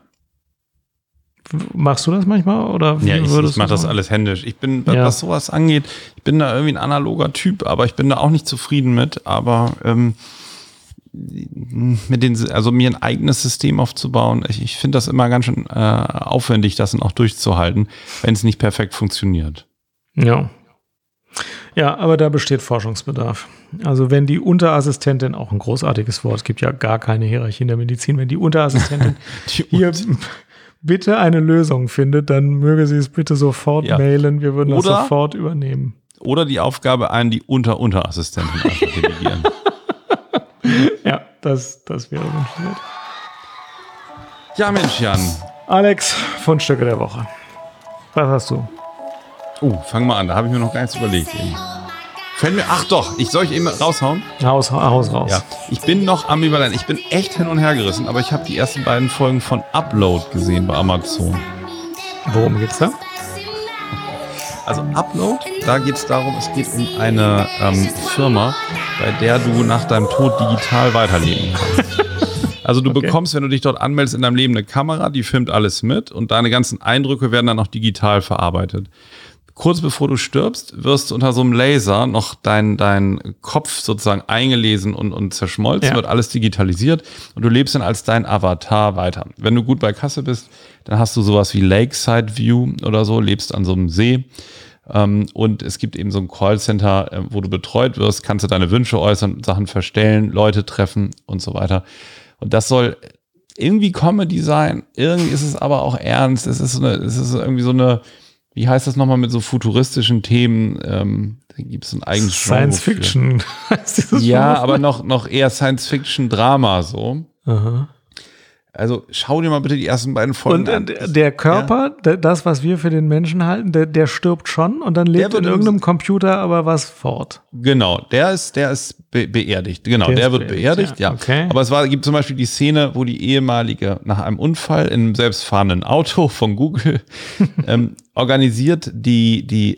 Machst du das manchmal? Oder wie Ja, ich, ich mache du das alles händisch. Ich bin, Ja. was sowas angeht, ich bin da irgendwie ein analoger Typ, aber ich bin da auch nicht zufrieden mit. Aber ähm, mit den, also mir ein eigenes System aufzubauen, ich, ich finde das immer ganz schön äh, aufwendig, das dann auch durchzuhalten, wenn es nicht perfekt funktioniert. Ja. Ja, aber da besteht Forschungsbedarf. Also wenn die Unterassistentin, auch ein großartiges Wort, es gibt ja gar keine Hierarchie in der Medizin, wenn die Unterassistentin Die hier bitte eine Lösung findet, dann möge sie es bitte sofort Ja. mailen. Wir würden das Oder- sofort übernehmen. Oder die Aufgabe an die Unter-Unterassistentin delegieren. Ja, das, das wäre wünschenswert. Ja, Mensch, Jan. Alex, Fundstücke der Woche. Was hast du? Oh, fang mal an, da habe ich mir noch gar nichts überlegt. Eben. Fällt mir, ach doch, ich soll ich eben raushauen? Haus, Haus raus. Ja, ich bin noch ambivalent. Ich bin echt hin und her gerissen, aber ich habe die ersten beiden Folgen von Upload gesehen bei Amazon. Worum geht's da? Also Upload, da geht es darum, es geht um eine ähm, Firma, bei der du nach deinem Tod digital weiterleben kannst. Also du Okay. bekommst, wenn du dich dort anmeldest, in deinem Leben eine Kamera, die filmt alles mit und deine ganzen Eindrücke werden dann auch digital verarbeitet. Kurz bevor du stirbst, wirst du unter so einem Laser noch dein, dein Kopf sozusagen eingelesen und, und zerschmolzen, Ja. wird alles digitalisiert und du lebst dann als dein Avatar weiter. Wenn du gut bei Kasse bist, dann hast du sowas wie Lakeside View oder so, lebst an so einem See. Ähm, und es gibt eben so ein Callcenter, äh, wo du betreut wirst, kannst du deine Wünsche äußern, Sachen verstellen, Leute treffen und so weiter. Und das soll irgendwie Comedy sein, irgendwie ist es aber auch ernst. Es ist, so eine, es ist irgendwie so eine, wie heißt das nochmal mit so futuristischen Themen? Ähm, da gibt es ein eigenes Science Genre. Fiction. Ja, aber noch, noch eher Science-Fiction-Drama so. Aha. Also schau dir mal bitte die ersten beiden Folgen Und an. äh, der Körper, der, das, was wir für den Menschen halten, der, der stirbt schon und dann lebt in irgendeinem Computer aber was fort. Genau, der ist, der ist be beerdigt. Genau, Der der, wird beerdigt, beerdigt, ja. ja. Okay. Aber es war, gibt zum Beispiel die Szene, wo die ehemalige nach einem Unfall in einem selbstfahrenden Auto von Google ähm, organisiert die, die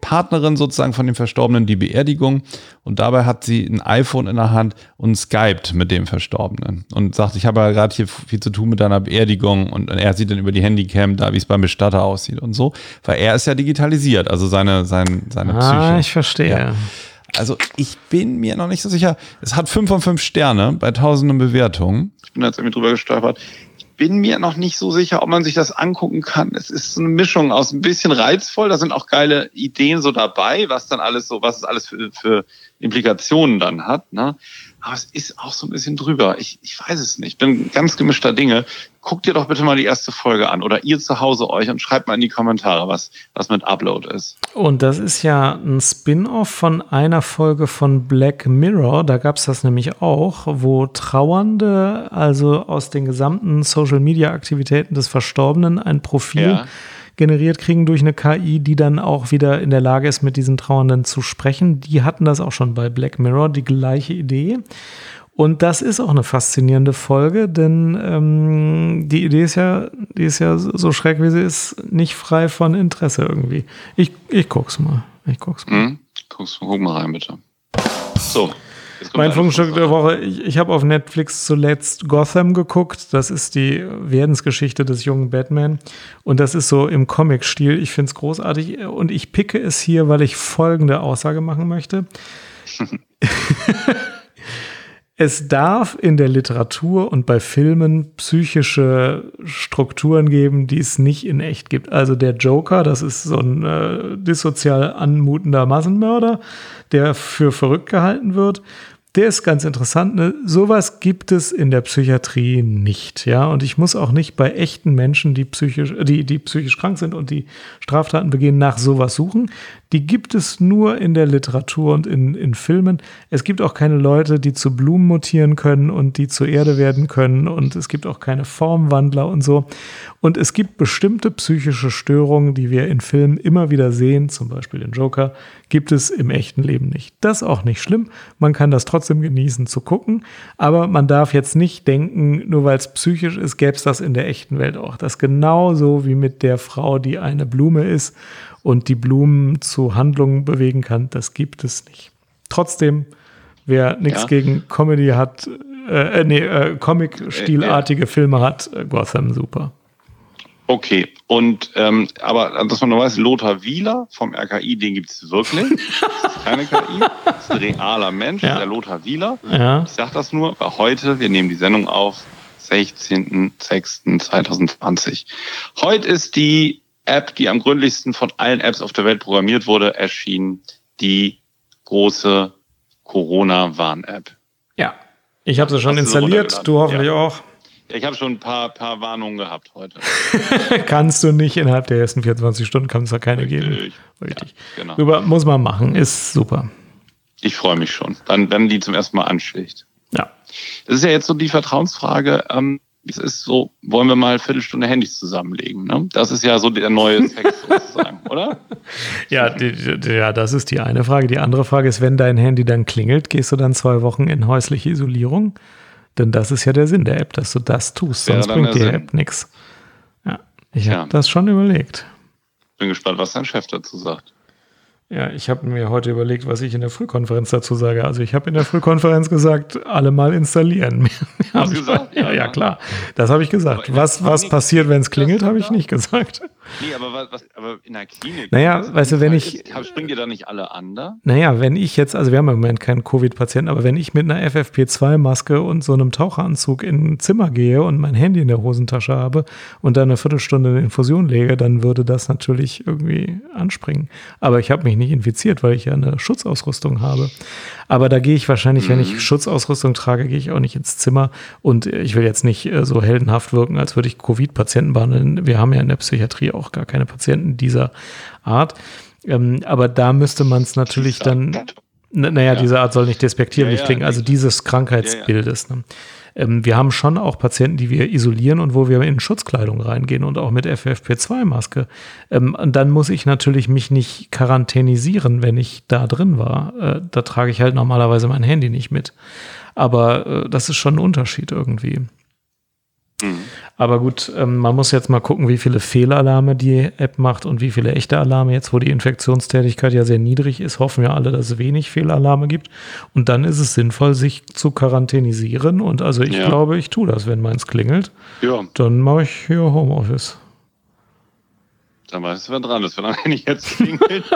Partnerin sozusagen von dem Verstorbenen die Beerdigung und dabei hat sie ein iPhone in der Hand und skypt mit dem Verstorbenen und sagt, ich habe ja gerade hier viel zu tun mit deiner Beerdigung und er sieht dann über die Handycam da, wie es beim Bestatter aussieht und so, weil er ist ja digitalisiert, also seine, sein, seine Ah, Psyche. ich verstehe. Ja. Also ich bin mir noch nicht so sicher. Es hat fünf von fünf Sterne bei tausenden Bewertungen. Ich bin jetzt irgendwie drüber gestolpert. Bin mir noch nicht so sicher, ob man sich das angucken kann. Es ist so eine Mischung aus ein bisschen reizvoll. Da sind auch geile Ideen so dabei, was dann alles so, was es alles für, für Implikationen dann hat. Ne? Aber es ist auch so ein bisschen drüber. Ich, ich weiß es nicht. Bin ganz gemischter Dinge. Guckt dir doch bitte mal die erste Folge an oder ihr zu Hause euch und schreibt mal in die Kommentare, was, was mit Upload ist. Und das ist ja ein Spin-off von einer Folge von Black Mirror. Da gab es das nämlich auch, wo Trauernde, also aus den gesamten Social-Media-Aktivitäten des Verstorbenen, ein Profil Ja. Generiert kriegen durch eine KI, die dann auch wieder in der Lage ist, mit diesen Trauernden zu sprechen. Die hatten das auch schon bei Black Mirror, die gleiche Idee. Und das ist auch eine faszinierende Folge, denn ähm, die Idee ist ja, die ist ja so schräg wie sie ist, nicht frei von Interesse irgendwie. Ich, ich guck's mal. Ich guck's mal. Hm? Guck's, guck mal rein, bitte. So. Mein Funkstück der. Woche, ich, ich habe auf Netflix zuletzt Gotham geguckt. Das ist die Werdensgeschichte des jungen Batman. Und das ist so im Comic-Stil. Ich finde es großartig. Und ich picke es hier, weil ich folgende Aussage machen möchte. Es darf in der Literatur und bei Filmen psychische Strukturen geben, die es nicht in echt gibt. Also der Joker, das ist so ein äh, dissozial anmutender Massenmörder, der für verrückt gehalten wird. Der ist ganz interessant. Ne? Sowas gibt es in der Psychiatrie nicht, ja. Und ich muss auch nicht bei echten Menschen, die psychisch, die, die psychisch krank sind und die Straftaten begehen, nach sowas suchen. Die gibt es nur in der Literatur und in, in Filmen. Es gibt auch keine Leute, die zu Blumen mutieren können und die zur Erde werden können. Und es gibt auch keine Formwandler und so. Und es gibt bestimmte psychische Störungen, die wir in Filmen immer wieder sehen, zum Beispiel den Joker, gibt es im echten Leben nicht. Das ist auch nicht schlimm. Man kann das trotzdem genießen zu gucken. Aber man darf jetzt nicht denken, nur weil es psychisch ist, gäbe es das in der echten Welt auch. Das ist genauso wie mit der Frau, die eine Blume ist und die Blumen zu Handlungen bewegen kann. Das gibt es nicht. Trotzdem, wer nichts Ja. gegen Comedy hat, äh, äh, nee, äh, Comic-stilartige Filme hat, äh, Gotham super. Okay, und ähm, aber dass man nur weiß, Lothar Wieler vom RKI, den gibt's wirklich. Das ist keine KI, das ist ein realer Mensch, Ja. der Lothar Wieler. Ja. Ich sag das nur, weil heute, wir nehmen die Sendung auf, 16.06.2020. Heute ist die App, die am gründlichsten von allen Apps auf der Welt programmiert wurde, erschienen, die große Corona-Warn-App. Ja. Ich habe sie schon Hast installiert, du hoffentlich Ja. auch. Ich habe schon ein paar, paar Warnungen gehabt heute. Kannst du nicht innerhalb der ersten 24 Stunden, kann es da keine geben. Richtig. Richtig. Ja, genau. Über, muss man machen, ist super. Ich freue mich schon. Dann, wenn die zum ersten Mal anschlägt. Ja. Das ist ja jetzt so die Vertrauensfrage. Ähm, es ist so, wollen wir mal eine Viertelstunde Handys zusammenlegen? Ne? Das ist ja so der neue Sex sozusagen, oder? Ja, die, die, ja, das ist die eine Frage. Die andere Frage ist, wenn dein Handy dann klingelt, gehst du dann zwei Wochen in häusliche Isolierung? Denn das ist ja der Sinn der App, dass du das tust, sonst bringt die der Sinn. App nichts. Ja, ich Ja. habe das schon überlegt. Bin gespannt, was dein Chef dazu sagt. Ja, ich habe mir heute überlegt, was ich in der Frühkonferenz dazu sage. Also ich habe in der Frühkonferenz gesagt, alle mal installieren. Hast du gesagt? Ja, Ja, ne? klar. Das habe ich gesagt. Was, was passiert, wenn es klingelt, habe ich nicht gesagt. Nee, aber was, was aber in der Klinik. Naja, was weißt du, wenn ist- ich- Springen dir da nicht alle an da? Naja, wenn ich jetzt, also wir haben im Moment keinen Covid-Patienten, aber wenn ich mit einer FFP2-Maske und so einem Taucheranzug in ein Zimmer gehe und mein Handy in der Hosentasche habe und dann eine Viertelstunde eine Infusion lege, dann würde das natürlich irgendwie anspringen. Aber ich habe mich nicht infiziert, weil ich ja eine Schutzausrüstung habe. Aber da gehe ich wahrscheinlich, wenn ich Schutzausrüstung trage, gehe ich auch nicht ins Zimmer. Und ich will jetzt nicht äh, so heldenhaft wirken, als würde ich Covid-Patienten behandeln. Wir haben ja in der Psychiatrie auch gar keine Patienten dieser Art. Ähm, aber da müsste man es natürlich dann, naja, Ja. diese Art soll nicht despektierlich Ja, ja, klingen, also dieses Krankheitsbildes. Ne? Ähm, wir haben schon auch Patienten, die wir isolieren und wo wir in Schutzkleidung reingehen und auch mit FFP2-Maske. Ähm, und dann muss ich natürlich mich nicht quarantänisieren, wenn ich da drin war. Äh, da trage ich halt normalerweise mein Handy nicht mit. Aber äh, das ist schon ein Unterschied irgendwie. Mhm. Aber gut, ähm, man muss jetzt mal gucken, wie viele Fehlalarme die App macht und wie viele echte Alarme. Jetzt, wo die Infektionstätigkeit ja sehr niedrig ist, hoffen wir alle, dass es wenig Fehlalarme gibt. Und dann ist es sinnvoll, sich zu quarantänisieren. Und also ich Ja. glaube, ich tue das, wenn meins klingelt. Ja, Dann mache ich hier Homeoffice. dann weißt du, wer dran ist, wenn er nicht jetzt klingelt.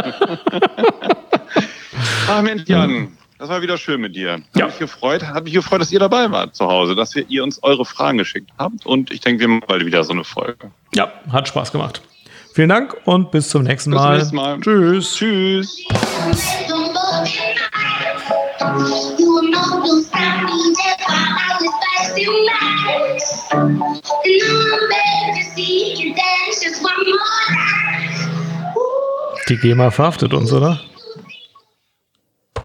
Ach Mensch, Jan, das war wieder schön mit dir. Hat Ja. mich gefreut, hat mich gefreut, dass ihr dabei wart zu Hause, dass wir, ihr uns eure Fragen geschickt habt und ich denke, wir machen bald wieder so eine Folge. Ja, hat Spaß gemacht. Vielen Dank und bis zum nächsten Bis zum Mal. nächsten Mal. Tschüss. Tschüss. Die GEMA verhaftet uns, oder?